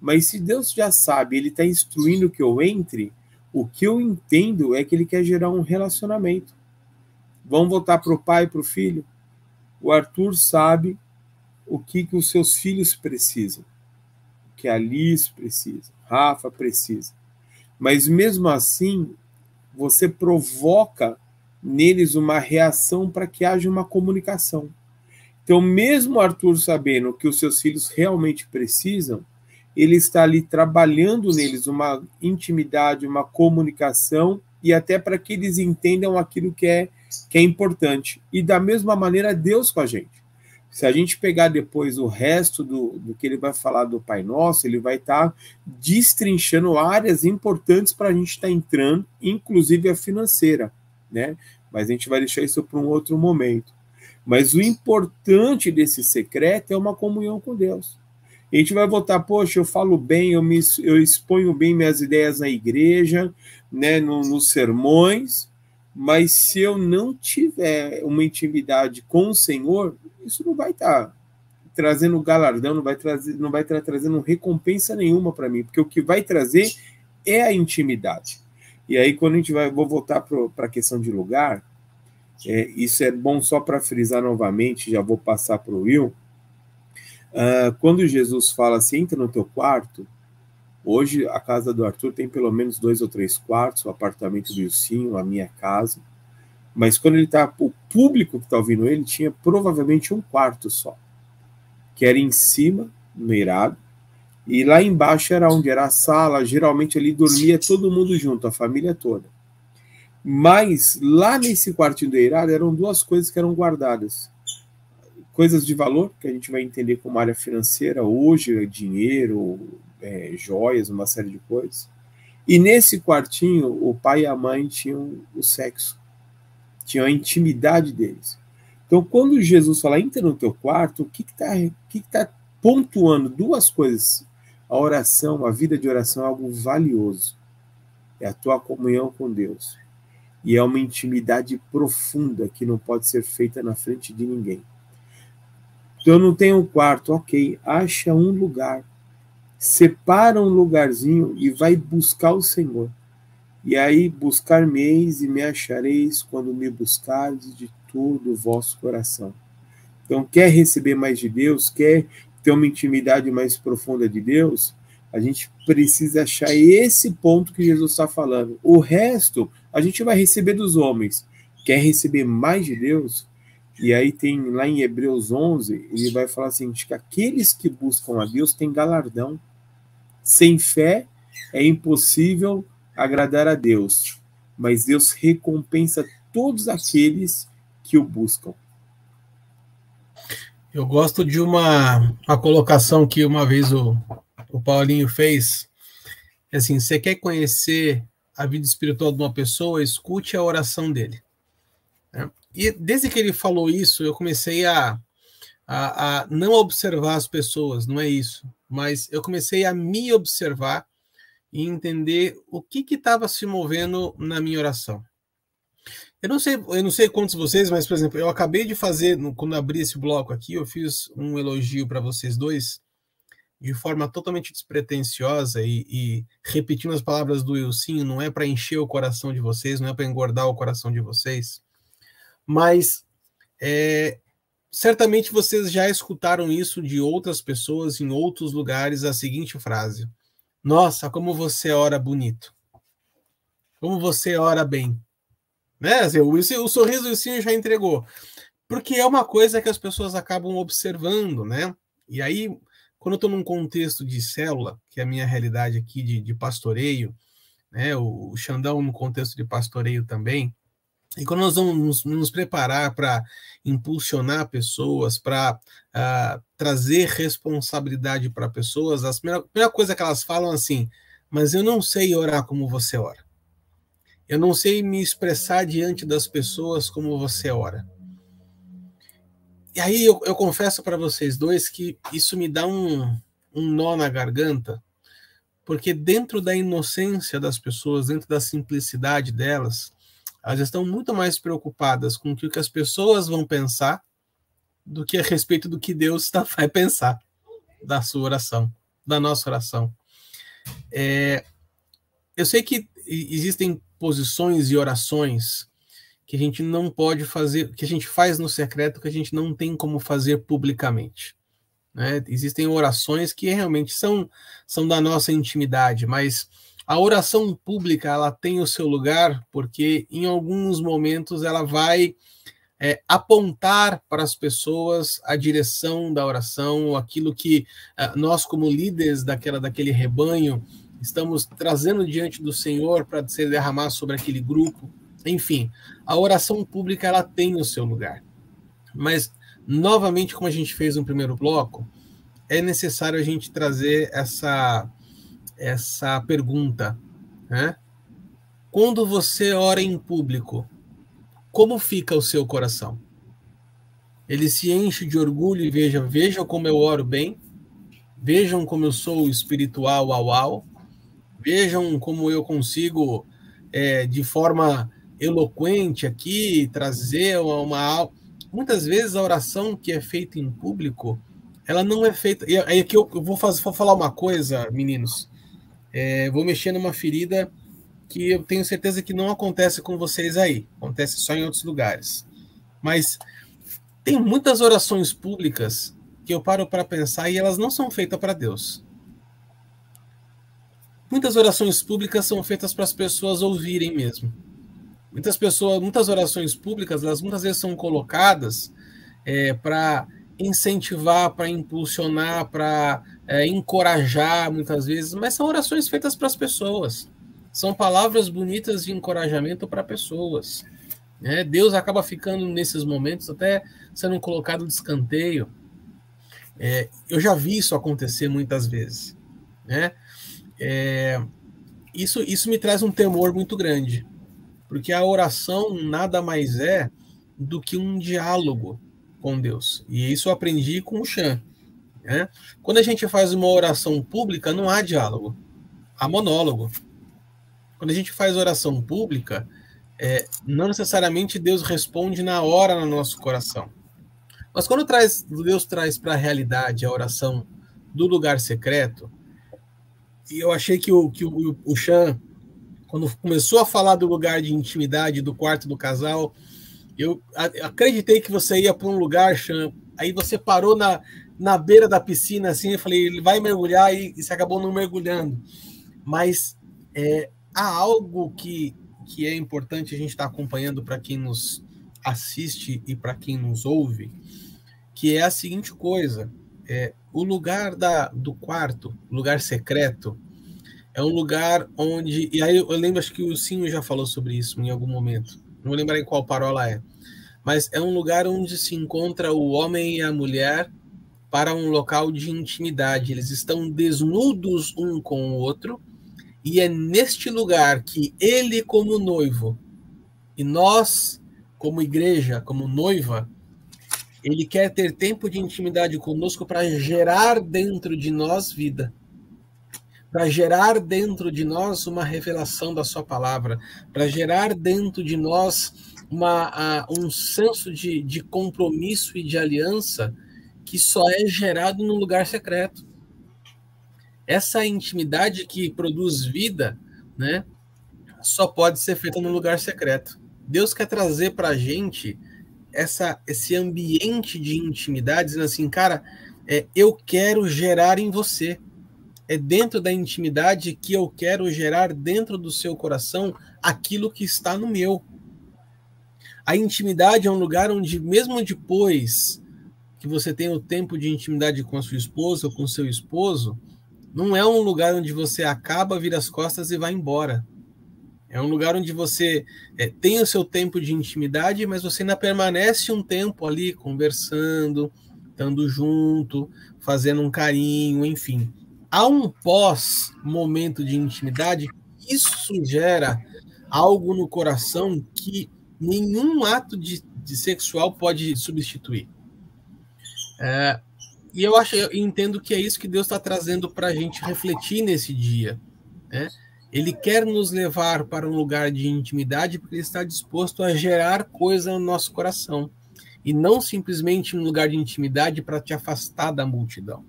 Mas se Deus já sabe, Ele está instruindo que eu entre, o que eu entendo é que Ele quer gerar um relacionamento. Vamos voltar para o pai e para o filho? O Arthur sabe o que, que os seus filhos precisam, o que a Liz precisa, Rafa precisa. Mas mesmo assim, você provoca neles uma reação para que haja uma comunicação. Então, mesmo Arthur sabendo o que os seus filhos realmente precisam, ele está ali trabalhando neles uma intimidade, uma comunicação e até para que eles entendam aquilo que é que é importante. E da mesma maneira Deus com a gente. Se a gente pegar depois o resto do, do que ele vai falar do Pai Nosso, ele vai estar tá destrinchando áreas importantes para a gente estar tá entrando, inclusive a financeira, né? Mas a gente vai deixar isso para um outro momento. Mas o importante desse secreto é uma comunhão com Deus. A gente vai votar, poxa, eu falo bem, eu, me, eu exponho bem minhas ideias na igreja, né, no, nos sermões, mas se eu não tiver uma intimidade com o Senhor, isso não vai estar tá trazendo galardão, não vai trazer, não vai estar tá trazendo recompensa nenhuma para mim, porque o que vai trazer é a intimidade. E aí, quando a gente vai, vou voltar para a questão de lugar, é, isso é bom só para frisar novamente, já vou passar para o Will. Uh, quando Jesus fala assim, entra no teu quarto, hoje a casa do Arthur tem pelo menos dois ou três quartos, o apartamento do Ilcinho, a minha casa. Mas quando ele está, o público que está ouvindo ele tinha provavelmente um quarto só, que era em cima, no eirado, e lá embaixo era onde era a sala, geralmente ali dormia todo mundo junto, a família toda. Mas lá nesse quartinho do eirado eram duas coisas que eram guardadas coisas de valor que a gente vai entender como área financeira hoje, dinheiro, é, joias, uma série de coisas. E nesse quartinho, o pai e a mãe tinham o sexo, tinham a intimidade deles. Então, quando Jesus fala, entra no teu quarto, o que está que que tá pontuando? Duas coisas. A oração, a vida de oração é algo valioso. É a tua comunhão com Deus. E é uma intimidade profunda que não pode ser feita na frente de ninguém. Então, eu não tenho um quarto, ok. Acha um lugar. Separa um lugarzinho e vai buscar o Senhor. E aí buscar-me-eis e me achareis quando me buscardes de todo o vosso coração. Então, quer receber mais de Deus, quer ter uma intimidade mais profunda de Deus, a gente precisa achar esse ponto que Jesus está falando. O resto, a gente vai receber dos homens. Quer receber mais de Deus? E aí tem lá em Hebreus 11, ele vai falar assim, que aqueles que buscam a Deus têm galardão. Sem fé é impossível agradar a Deus, mas Deus recompensa todos aqueles que o buscam. Eu gosto de uma, uma colocação que uma vez o, o Paulinho fez. É assim, você quer conhecer a vida espiritual de uma pessoa, escute a oração dele. Né? E desde que ele falou isso, eu comecei a, a, a, não observar as pessoas, não é isso, mas eu comecei a me observar e entender o que estava se movendo na minha oração. Eu não sei, eu não sei quantos vocês, mas por exemplo, eu acabei de fazer quando abri esse bloco aqui, eu fiz um elogio para vocês dois de forma totalmente despretensiosa e, e repetindo as palavras do Wilson, não é para encher o coração de vocês, não é para engordar o coração de vocês mas é, certamente vocês já escutaram isso de outras pessoas em outros lugares, a seguinte frase: Nossa, como você ora bonito. Como você ora bem. Né? Assim, o, o sorriso do Wilson já entregou. porque é uma coisa que as pessoas acabam observando, né? E aí, quando eu estou num contexto de célula, que é a minha realidade aqui de, de pastoreio, né? O, o Xandão no contexto de pastoreio também, e quando nós vamos nos, preparar para impulsionar pessoas, para uh, ah, trazer responsabilidade para pessoas, a primeira, primeira coisa que elas falam assim, mas eu não sei orar como você ora. Eu não sei me expressar diante das pessoas como você ora. E aí eu, eu confesso para vocês dois que isso me dá um, um nó na garganta, porque dentro da inocência das pessoas, dentro da simplicidade delas, elas estão muito mais preocupadas com o que as pessoas vão pensar do que a respeito do que Deus está, vai pensar da sua oração, da nossa oração. É, eu sei que existem posições e orações que a gente não pode fazer, que a gente faz no secreto, que a gente não tem como fazer publicamente. Né? Existem orações que realmente são, são da nossa intimidade, mas a oração pública ela tem o seu lugar porque em alguns momentos ela vai é, apontar para as pessoas a direção da oração, aquilo que uh, nós como líderes daquela daquele rebanho estamos trazendo diante do Senhor para ser derramar sobre aquele grupo. Enfim, a oração pública ela tem o seu lugar. Mas novamente, como a gente fez no primeiro bloco, é necessário a gente trazer essa essa pergunta, né? Quando você ora em público, como fica o seu coração? Ele se enche de orgulho e veja, vejam como eu oro bem, vejam como eu sou espiritual ao ao, vejam como eu consigo é, de forma eloquente aqui trazer uma, muitas vezes a oração que é feita em público ela não é feita e aí aqui eu, eu vou, fazer, vou falar uma coisa meninos é, vou mexer numa ferida que eu tenho certeza que não acontece com vocês aí, acontece só em outros lugares. Mas tem muitas orações públicas que eu paro para pensar e elas não são feitas para Deus. Muitas orações públicas são feitas para as pessoas ouvirem mesmo. Muitas pessoas, muitas orações públicas, elas muitas vezes são colocadas é, para incentivar, para impulsionar, para é, encorajar muitas vezes, mas são orações feitas para as pessoas. São palavras bonitas de encorajamento para pessoas. Né? Deus acaba ficando nesses momentos até sendo colocado de escanteio. É, eu já vi isso acontecer muitas vezes. Né? É, isso, isso me traz um temor muito grande, porque a oração nada mais é do que um diálogo com Deus. E isso eu aprendi com o Chan. Né? Quando a gente faz uma oração pública, não há diálogo, há monólogo. Quando a gente faz oração pública, é, não necessariamente Deus responde na hora no nosso coração. Mas quando traz, Deus traz para a realidade a oração do lugar secreto, e eu achei que o, que o, o Chan, quando começou a falar do lugar de intimidade do quarto do casal, eu acreditei que você ia para um lugar, Chan, aí você parou na, na beira da piscina, assim, eu falei, ele vai mergulhar e, e você acabou não mergulhando. Mas é, há algo que, que é importante a gente estar tá acompanhando para quem nos assiste e para quem nos ouve, que é a seguinte coisa: é, o lugar da, do quarto, lugar secreto, é um lugar onde. E aí eu lembro, acho que o Sinho já falou sobre isso em algum momento não vou lembrar em qual parola é, mas é um lugar onde se encontra o homem e a mulher para um local de intimidade. Eles estão desnudos um com o outro, e é neste lugar que ele, como noivo, e nós, como igreja, como noiva, ele quer ter tempo de intimidade conosco para gerar dentro de nós vida para gerar dentro de nós uma revelação da Sua palavra, para gerar dentro de nós uma, um senso de, de compromisso e de aliança que só é gerado no lugar secreto. Essa intimidade que produz vida, né, só pode ser feita no lugar secreto. Deus quer trazer para a gente essa, esse ambiente de intimidade, dizendo assim, cara, é, eu quero gerar em você é dentro da intimidade que eu quero gerar dentro do seu coração aquilo que está no meu. A intimidade é um lugar onde, mesmo depois que você tem o tempo de intimidade com a sua esposa ou com seu esposo, não é um lugar onde você acaba, vira as costas e vai embora. É um lugar onde você é, tem o seu tempo de intimidade, mas você ainda permanece um tempo ali conversando, estando junto, fazendo um carinho, enfim. Há um pós-momento de intimidade, isso gera algo no coração que nenhum ato de, de sexual pode substituir. É, e eu acho, eu entendo que é isso que Deus está trazendo para a gente refletir nesse dia. Né? Ele quer nos levar para um lugar de intimidade porque ele está disposto a gerar coisa no nosso coração e não simplesmente um lugar de intimidade para te afastar da multidão.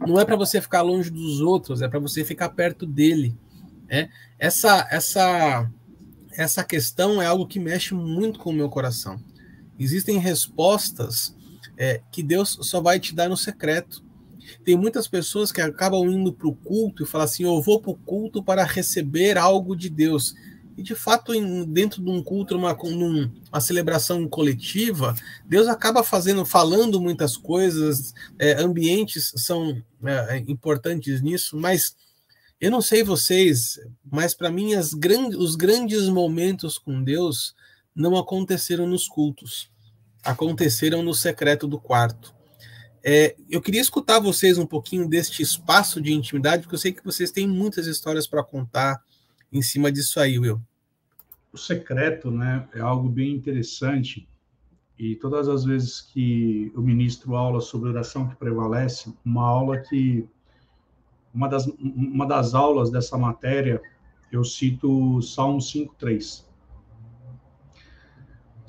Não é para você ficar longe dos outros, é para você ficar perto dele. É? Essa, essa, essa questão é algo que mexe muito com o meu coração. Existem respostas é, que Deus só vai te dar no secreto. Tem muitas pessoas que acabam indo para o culto e falam assim: eu vou para o culto para receber algo de Deus. E de fato, dentro de um culto, uma, uma celebração coletiva, Deus acaba fazendo, falando muitas coisas, é, ambientes são é, importantes nisso, mas eu não sei vocês, mas para mim os grandes momentos com Deus não aconteceram nos cultos, aconteceram no secreto do quarto. É, eu queria escutar vocês um pouquinho deste espaço de intimidade, porque eu sei que vocês têm muitas histórias para contar em cima disso aí, Will. O secreto, né, é algo bem interessante. E todas as vezes que eu ministro aula sobre oração que prevalece, uma aula que uma das, uma das aulas dessa matéria, eu cito Salmo 5:3.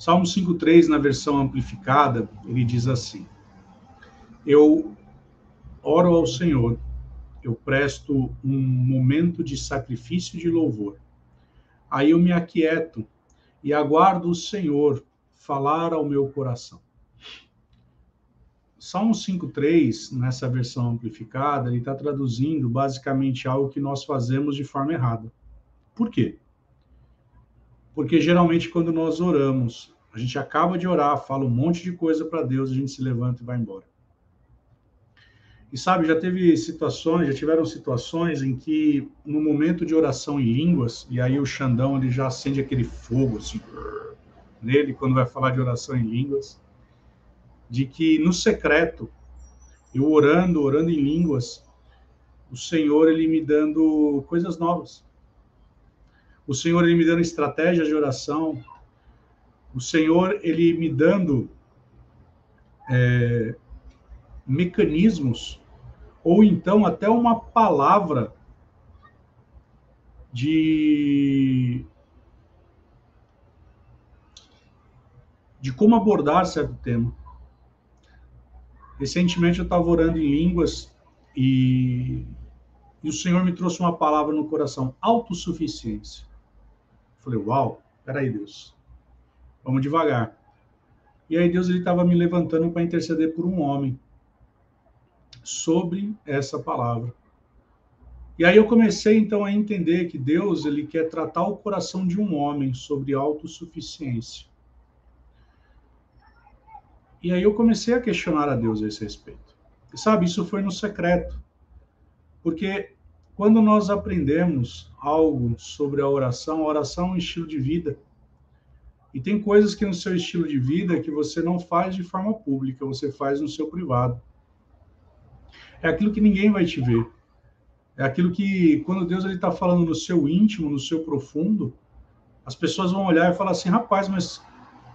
Salmo 5:3 na versão amplificada, ele diz assim: eu oro ao Senhor, eu presto um momento de sacrifício de louvor. Aí eu me aquieto e aguardo o Senhor falar ao meu coração. Salmo 5,3, nessa versão amplificada, ele está traduzindo basicamente algo que nós fazemos de forma errada. Por quê? Porque geralmente quando nós oramos, a gente acaba de orar, fala um monte de coisa para Deus, a gente se levanta e vai embora. E sabe, já teve situações, já tiveram situações em que no momento de oração em línguas, e aí o Xandão ele já acende aquele fogo assim nele quando vai falar de oração em línguas, de que no secreto, eu orando, orando em línguas, o Senhor ele me dando coisas novas. O Senhor ele me dando estratégias de oração. O Senhor ele me dando é, mecanismos ou então até uma palavra de de como abordar certo tema. Recentemente eu estava orando em línguas e, e o Senhor me trouxe uma palavra no coração, autossuficiência. Falei, uau, peraí, Deus, vamos devagar. E aí Deus estava me levantando para interceder por um homem sobre essa palavra. E aí eu comecei então a entender que Deus ele quer tratar o coração de um homem sobre autossuficiência. E aí eu comecei a questionar a Deus a esse respeito. E sabe, isso foi no secreto. Porque quando nós aprendemos algo sobre a oração, a oração é um estilo de vida. E tem coisas que no seu estilo de vida que você não faz de forma pública, você faz no seu privado é aquilo que ninguém vai te ver. É aquilo que, quando Deus está falando no seu íntimo, no seu profundo, as pessoas vão olhar e falar assim, rapaz, mas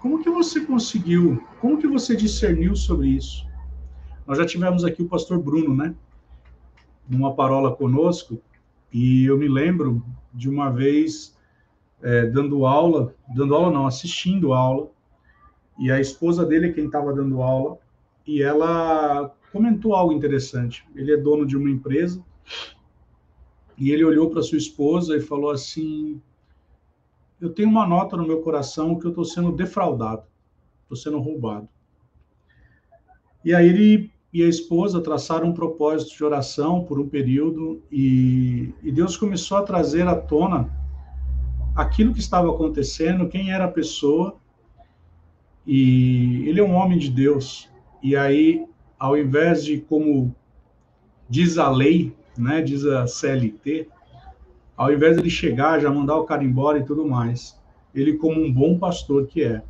como que você conseguiu, como que você discerniu sobre isso? Nós já tivemos aqui o pastor Bruno, né? Numa parola conosco, e eu me lembro de uma vez é, dando aula, dando aula não, assistindo aula, e a esposa dele é quem estava dando aula, e ela comentou algo interessante. Ele é dono de uma empresa e ele olhou para sua esposa e falou assim: Eu tenho uma nota no meu coração que eu estou sendo defraudado, estou sendo roubado. E aí ele e a esposa traçaram um propósito de oração por um período e, e Deus começou a trazer à tona aquilo que estava acontecendo, quem era a pessoa E ele é um homem de Deus. E aí, ao invés de, como diz a lei, né, diz a CLT, ao invés de ele chegar, já mandar o cara embora e tudo mais, ele, como um bom pastor que é,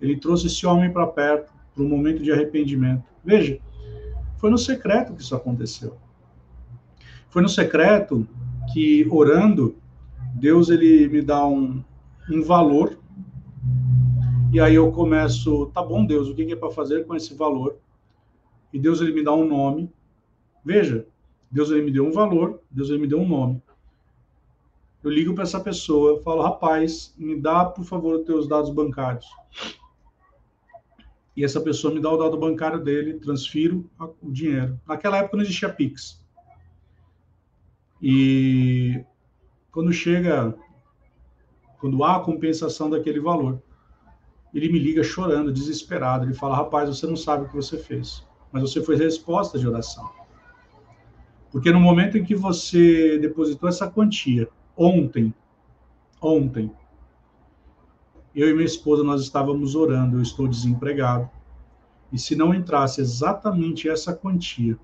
ele trouxe esse homem para perto, para um momento de arrependimento. Veja, foi no secreto que isso aconteceu. Foi no secreto que, orando, Deus ele me dá um, um valor. E aí eu começo, tá bom, Deus, o que é para fazer com esse valor? E Deus ele me dá um nome. Veja, Deus ele me deu um valor, Deus ele me deu um nome. Eu ligo para essa pessoa, falo, rapaz, me dá, por favor, os teus dados bancários. E essa pessoa me dá o dado bancário dele, transfiro o dinheiro. Naquela época não existia Pix. E quando chega, quando há a compensação daquele valor, ele me liga chorando, desesperado. Ele fala: Rapaz, você não sabe o que você fez, mas você foi resposta de oração. Porque no momento em que você depositou essa quantia, ontem, ontem, eu e minha esposa nós estávamos orando, eu estou desempregado. E se não entrasse exatamente essa quantia,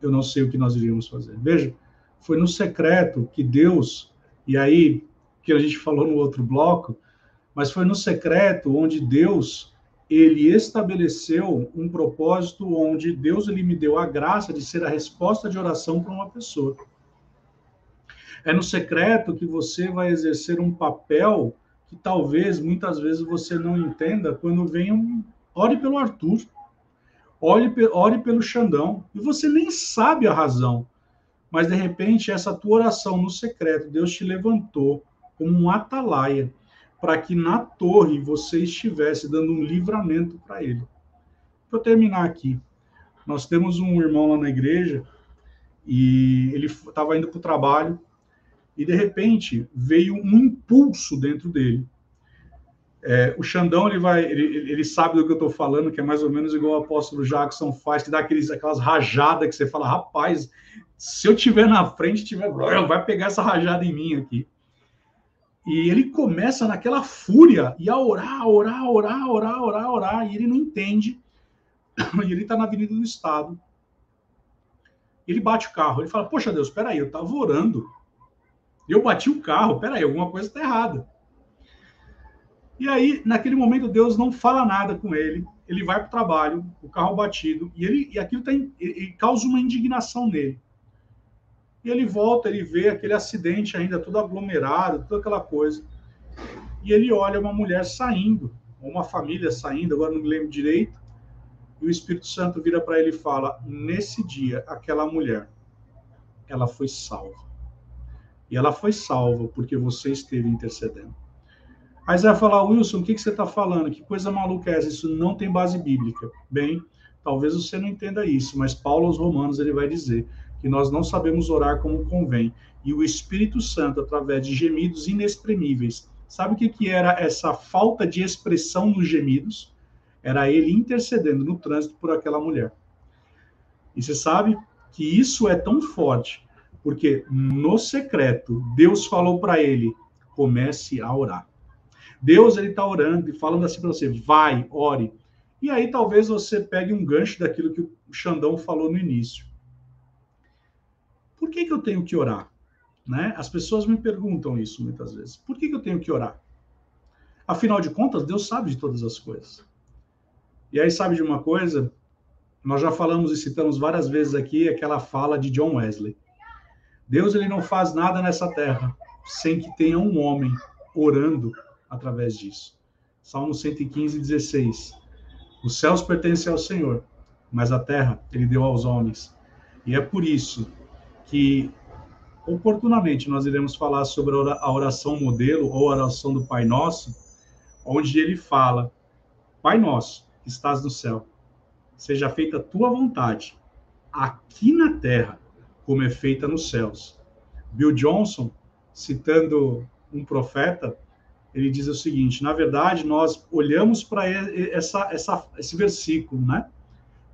eu não sei o que nós iríamos fazer. Veja, foi no secreto que Deus, e aí que a gente falou no outro bloco, mas foi no secreto onde Deus ele estabeleceu um propósito onde Deus ele me deu a graça de ser a resposta de oração para uma pessoa. É no secreto que você vai exercer um papel que talvez muitas vezes você não entenda quando vem um ore pelo Arthur, ore, ore pelo Xandão, e você nem sabe a razão, mas de repente essa tua oração no secreto, Deus te levantou como um atalaia para que na torre você estivesse dando um livramento para ele. Para terminar aqui, nós temos um irmão lá na igreja e ele estava indo para o trabalho e de repente veio um impulso dentro dele. É, o Xandão ele vai, ele, ele sabe do que eu estou falando, que é mais ou menos igual o apóstolo Jackson faz, que dá aqueles, aquelas rajadas que você fala, rapaz, se eu tiver na frente, tiver, vai pegar essa rajada em mim aqui. E ele começa naquela fúria e a orar, orar, orar, orar, orar, orar, e ele não entende. E ele está na Avenida do Estado. Ele bate o carro, ele fala: Poxa Deus, peraí, eu estava orando. Eu bati o carro, peraí, alguma coisa está errada. E aí, naquele momento, Deus não fala nada com ele. Ele vai para o trabalho, o carro batido, e, ele, e aquilo tá, ele, ele causa uma indignação nele. E ele volta, ele vê aquele acidente ainda todo aglomerado, toda aquela coisa. E ele olha uma mulher saindo, uma família saindo, agora não me lembro direito. E o Espírito Santo vira para ele e fala: Nesse dia, aquela mulher, ela foi salva. E ela foi salva porque você esteve intercedendo. Aí você vai falar, Wilson, o que, que você está falando? Que coisa maluca é essa? Isso não tem base bíblica. Bem, talvez você não entenda isso, mas Paulo aos Romanos ele vai dizer que nós não sabemos orar como convém. E o Espírito Santo, através de gemidos inexprimíveis, sabe o que, que era essa falta de expressão nos gemidos? Era ele intercedendo no trânsito por aquela mulher. E você sabe que isso é tão forte, porque no secreto, Deus falou para ele: comece a orar. Deus ele está orando e falando assim para você, vai, ore. E aí talvez você pegue um gancho daquilo que o Xandão falou no início. Por que, que eu tenho que orar? Né? As pessoas me perguntam isso muitas vezes. Por que, que eu tenho que orar? Afinal de contas, Deus sabe de todas as coisas. E aí, sabe de uma coisa? Nós já falamos e citamos várias vezes aqui aquela fala de John Wesley. Deus ele não faz nada nessa terra sem que tenha um homem orando através disso. Salmo 115, 16. Os céus pertencem ao Senhor, mas a terra ele deu aos homens. E é por isso que, oportunamente, nós iremos falar sobre a oração modelo ou a oração do Pai Nosso, onde ele fala: Pai Nosso, que estás no céu, seja feita a tua vontade, aqui na terra, como é feita nos céus. Bill Johnson, citando um profeta, ele diz o seguinte: na verdade, nós olhamos para essa, essa, esse versículo, né?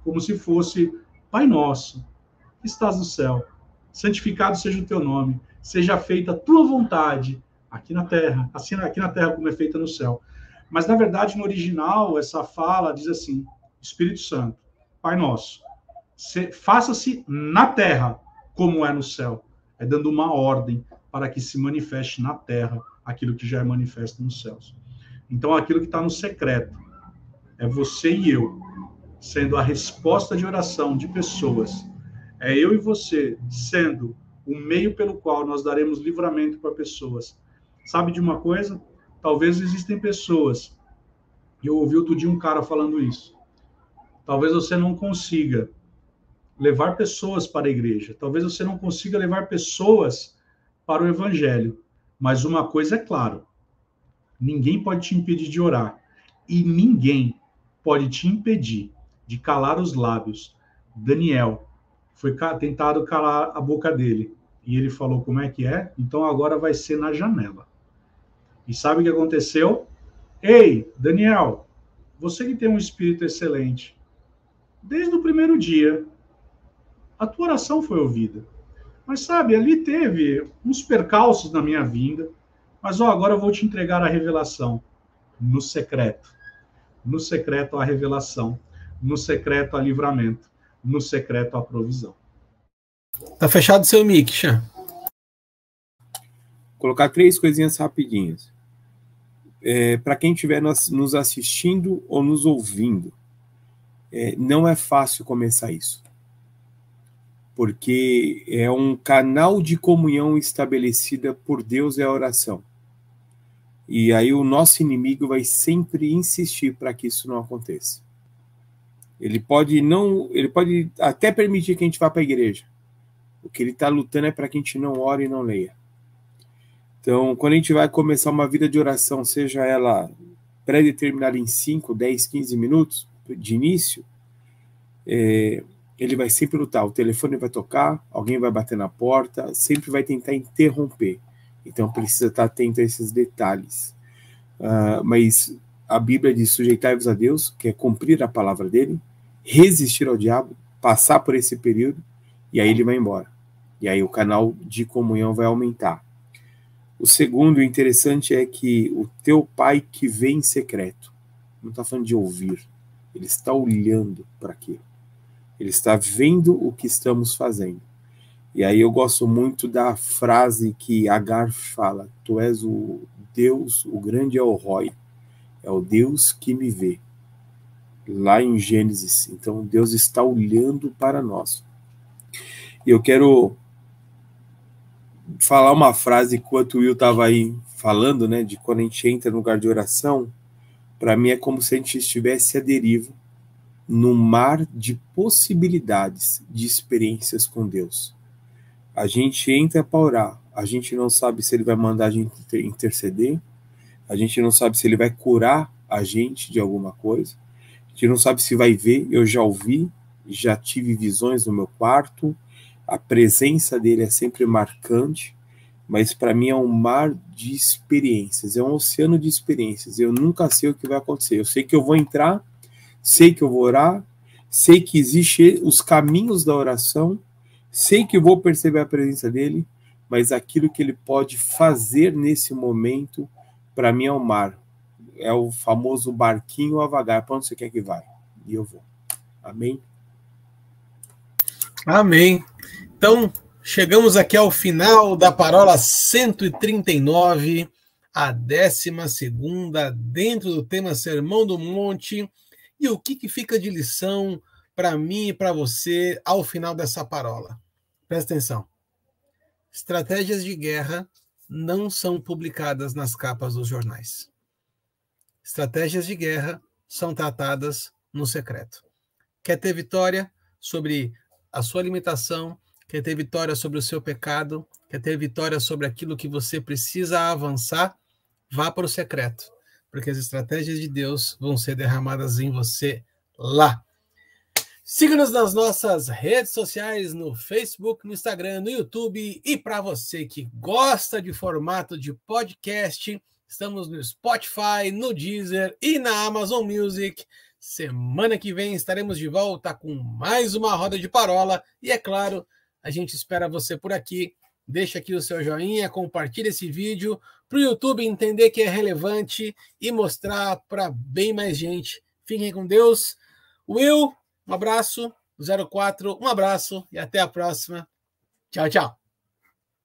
Como se fosse Pai Nosso, que estás no céu, santificado seja o teu nome, seja feita a tua vontade aqui na terra, assim aqui na terra como é feita no céu. Mas, na verdade, no original, essa fala diz assim: Espírito Santo, Pai Nosso, faça-se na terra como é no céu. É dando uma ordem para que se manifeste na terra aquilo que já é manifesto nos céus. Então, aquilo que está no secreto é você e eu sendo a resposta de oração de pessoas. É eu e você sendo o meio pelo qual nós daremos livramento para pessoas. Sabe de uma coisa? Talvez existem pessoas. Eu ouvi outro dia um cara falando isso. Talvez você não consiga levar pessoas para a igreja. Talvez você não consiga levar pessoas para o evangelho. Mas uma coisa é claro: ninguém pode te impedir de orar. E ninguém pode te impedir de calar os lábios. Daniel foi tentado calar a boca dele. E ele falou: Como é que é? Então agora vai ser na janela. E sabe o que aconteceu? Ei, Daniel, você que tem um espírito excelente, desde o primeiro dia, a tua oração foi ouvida. Mas sabe, ali teve uns percalços na minha vinda, mas ó, agora eu vou te entregar a revelação no secreto. No secreto a revelação, no secreto a livramento, no secreto a provisão. Tá fechado seu mic, Chan. Colocar três coisinhas rapidinhas. É, Para quem estiver nos assistindo ou nos ouvindo, é, não é fácil começar isso porque é um canal de comunhão estabelecida por Deus é a oração. E aí o nosso inimigo vai sempre insistir para que isso não aconteça. Ele pode não, ele pode até permitir que a gente vá para a igreja. O que ele está lutando é para que a gente não ore e não leia. Então, quando a gente vai começar uma vida de oração, seja ela pré-determinada em 5, 10, 15 minutos de início, é, ele vai sempre lutar. O telefone vai tocar, alguém vai bater na porta, sempre vai tentar interromper. Então precisa estar atento a esses detalhes. Uh, mas a Bíblia diz: sujeitai-vos a Deus, que é cumprir a palavra dele, resistir ao diabo, passar por esse período, e aí ele vai embora. E aí o canal de comunhão vai aumentar. O segundo interessante é que o teu pai que vê em secreto, não está falando de ouvir, ele está olhando para aquilo. Ele está vendo o que estamos fazendo. E aí eu gosto muito da frase que Agar fala: Tu és o Deus, o grande Elroy, é o Deus que me vê. Lá em Gênesis. Então Deus está olhando para nós. E eu quero falar uma frase enquanto o Will estava aí falando, né, de quando a gente entra no lugar de oração, para mim é como se a gente estivesse à deriva no mar de possibilidades de experiências com Deus. A gente entra para orar, a gente não sabe se ele vai mandar a gente interceder, a gente não sabe se ele vai curar a gente de alguma coisa, a gente não sabe se vai ver. Eu já ouvi, já tive visões no meu quarto, a presença dele é sempre marcante, mas para mim é um mar de experiências, é um oceano de experiências. Eu nunca sei o que vai acontecer. Eu sei que eu vou entrar sei que eu vou orar, sei que existem os caminhos da oração, sei que vou perceber a presença dele, mas aquilo que ele pode fazer nesse momento, para mim é o mar. É o famoso barquinho a vagar. Para onde você quer que vai? E eu vou. Amém? Amém. Então, chegamos aqui ao final da parola 139, a décima segunda, dentro do tema Sermão do Monte. E o que, que fica de lição para mim e para você ao final dessa parola? Presta atenção. Estratégias de guerra não são publicadas nas capas dos jornais. Estratégias de guerra são tratadas no secreto. Quer ter vitória sobre a sua limitação? Quer ter vitória sobre o seu pecado? Quer ter vitória sobre aquilo que você precisa avançar? Vá para o secreto porque as estratégias de Deus vão ser derramadas em você lá. Siga-nos nas nossas redes sociais, no Facebook, no Instagram, no YouTube. E para você que gosta de formato de podcast, estamos no Spotify, no Deezer e na Amazon Music. Semana que vem estaremos de volta com mais uma roda de parola. E é claro, a gente espera você por aqui deixa aqui o seu joinha, compartilha esse vídeo para o YouTube entender que é relevante e mostrar para bem mais gente. Fiquem com Deus. Will, um abraço. 04, um abraço e até a próxima. Tchau, tchau.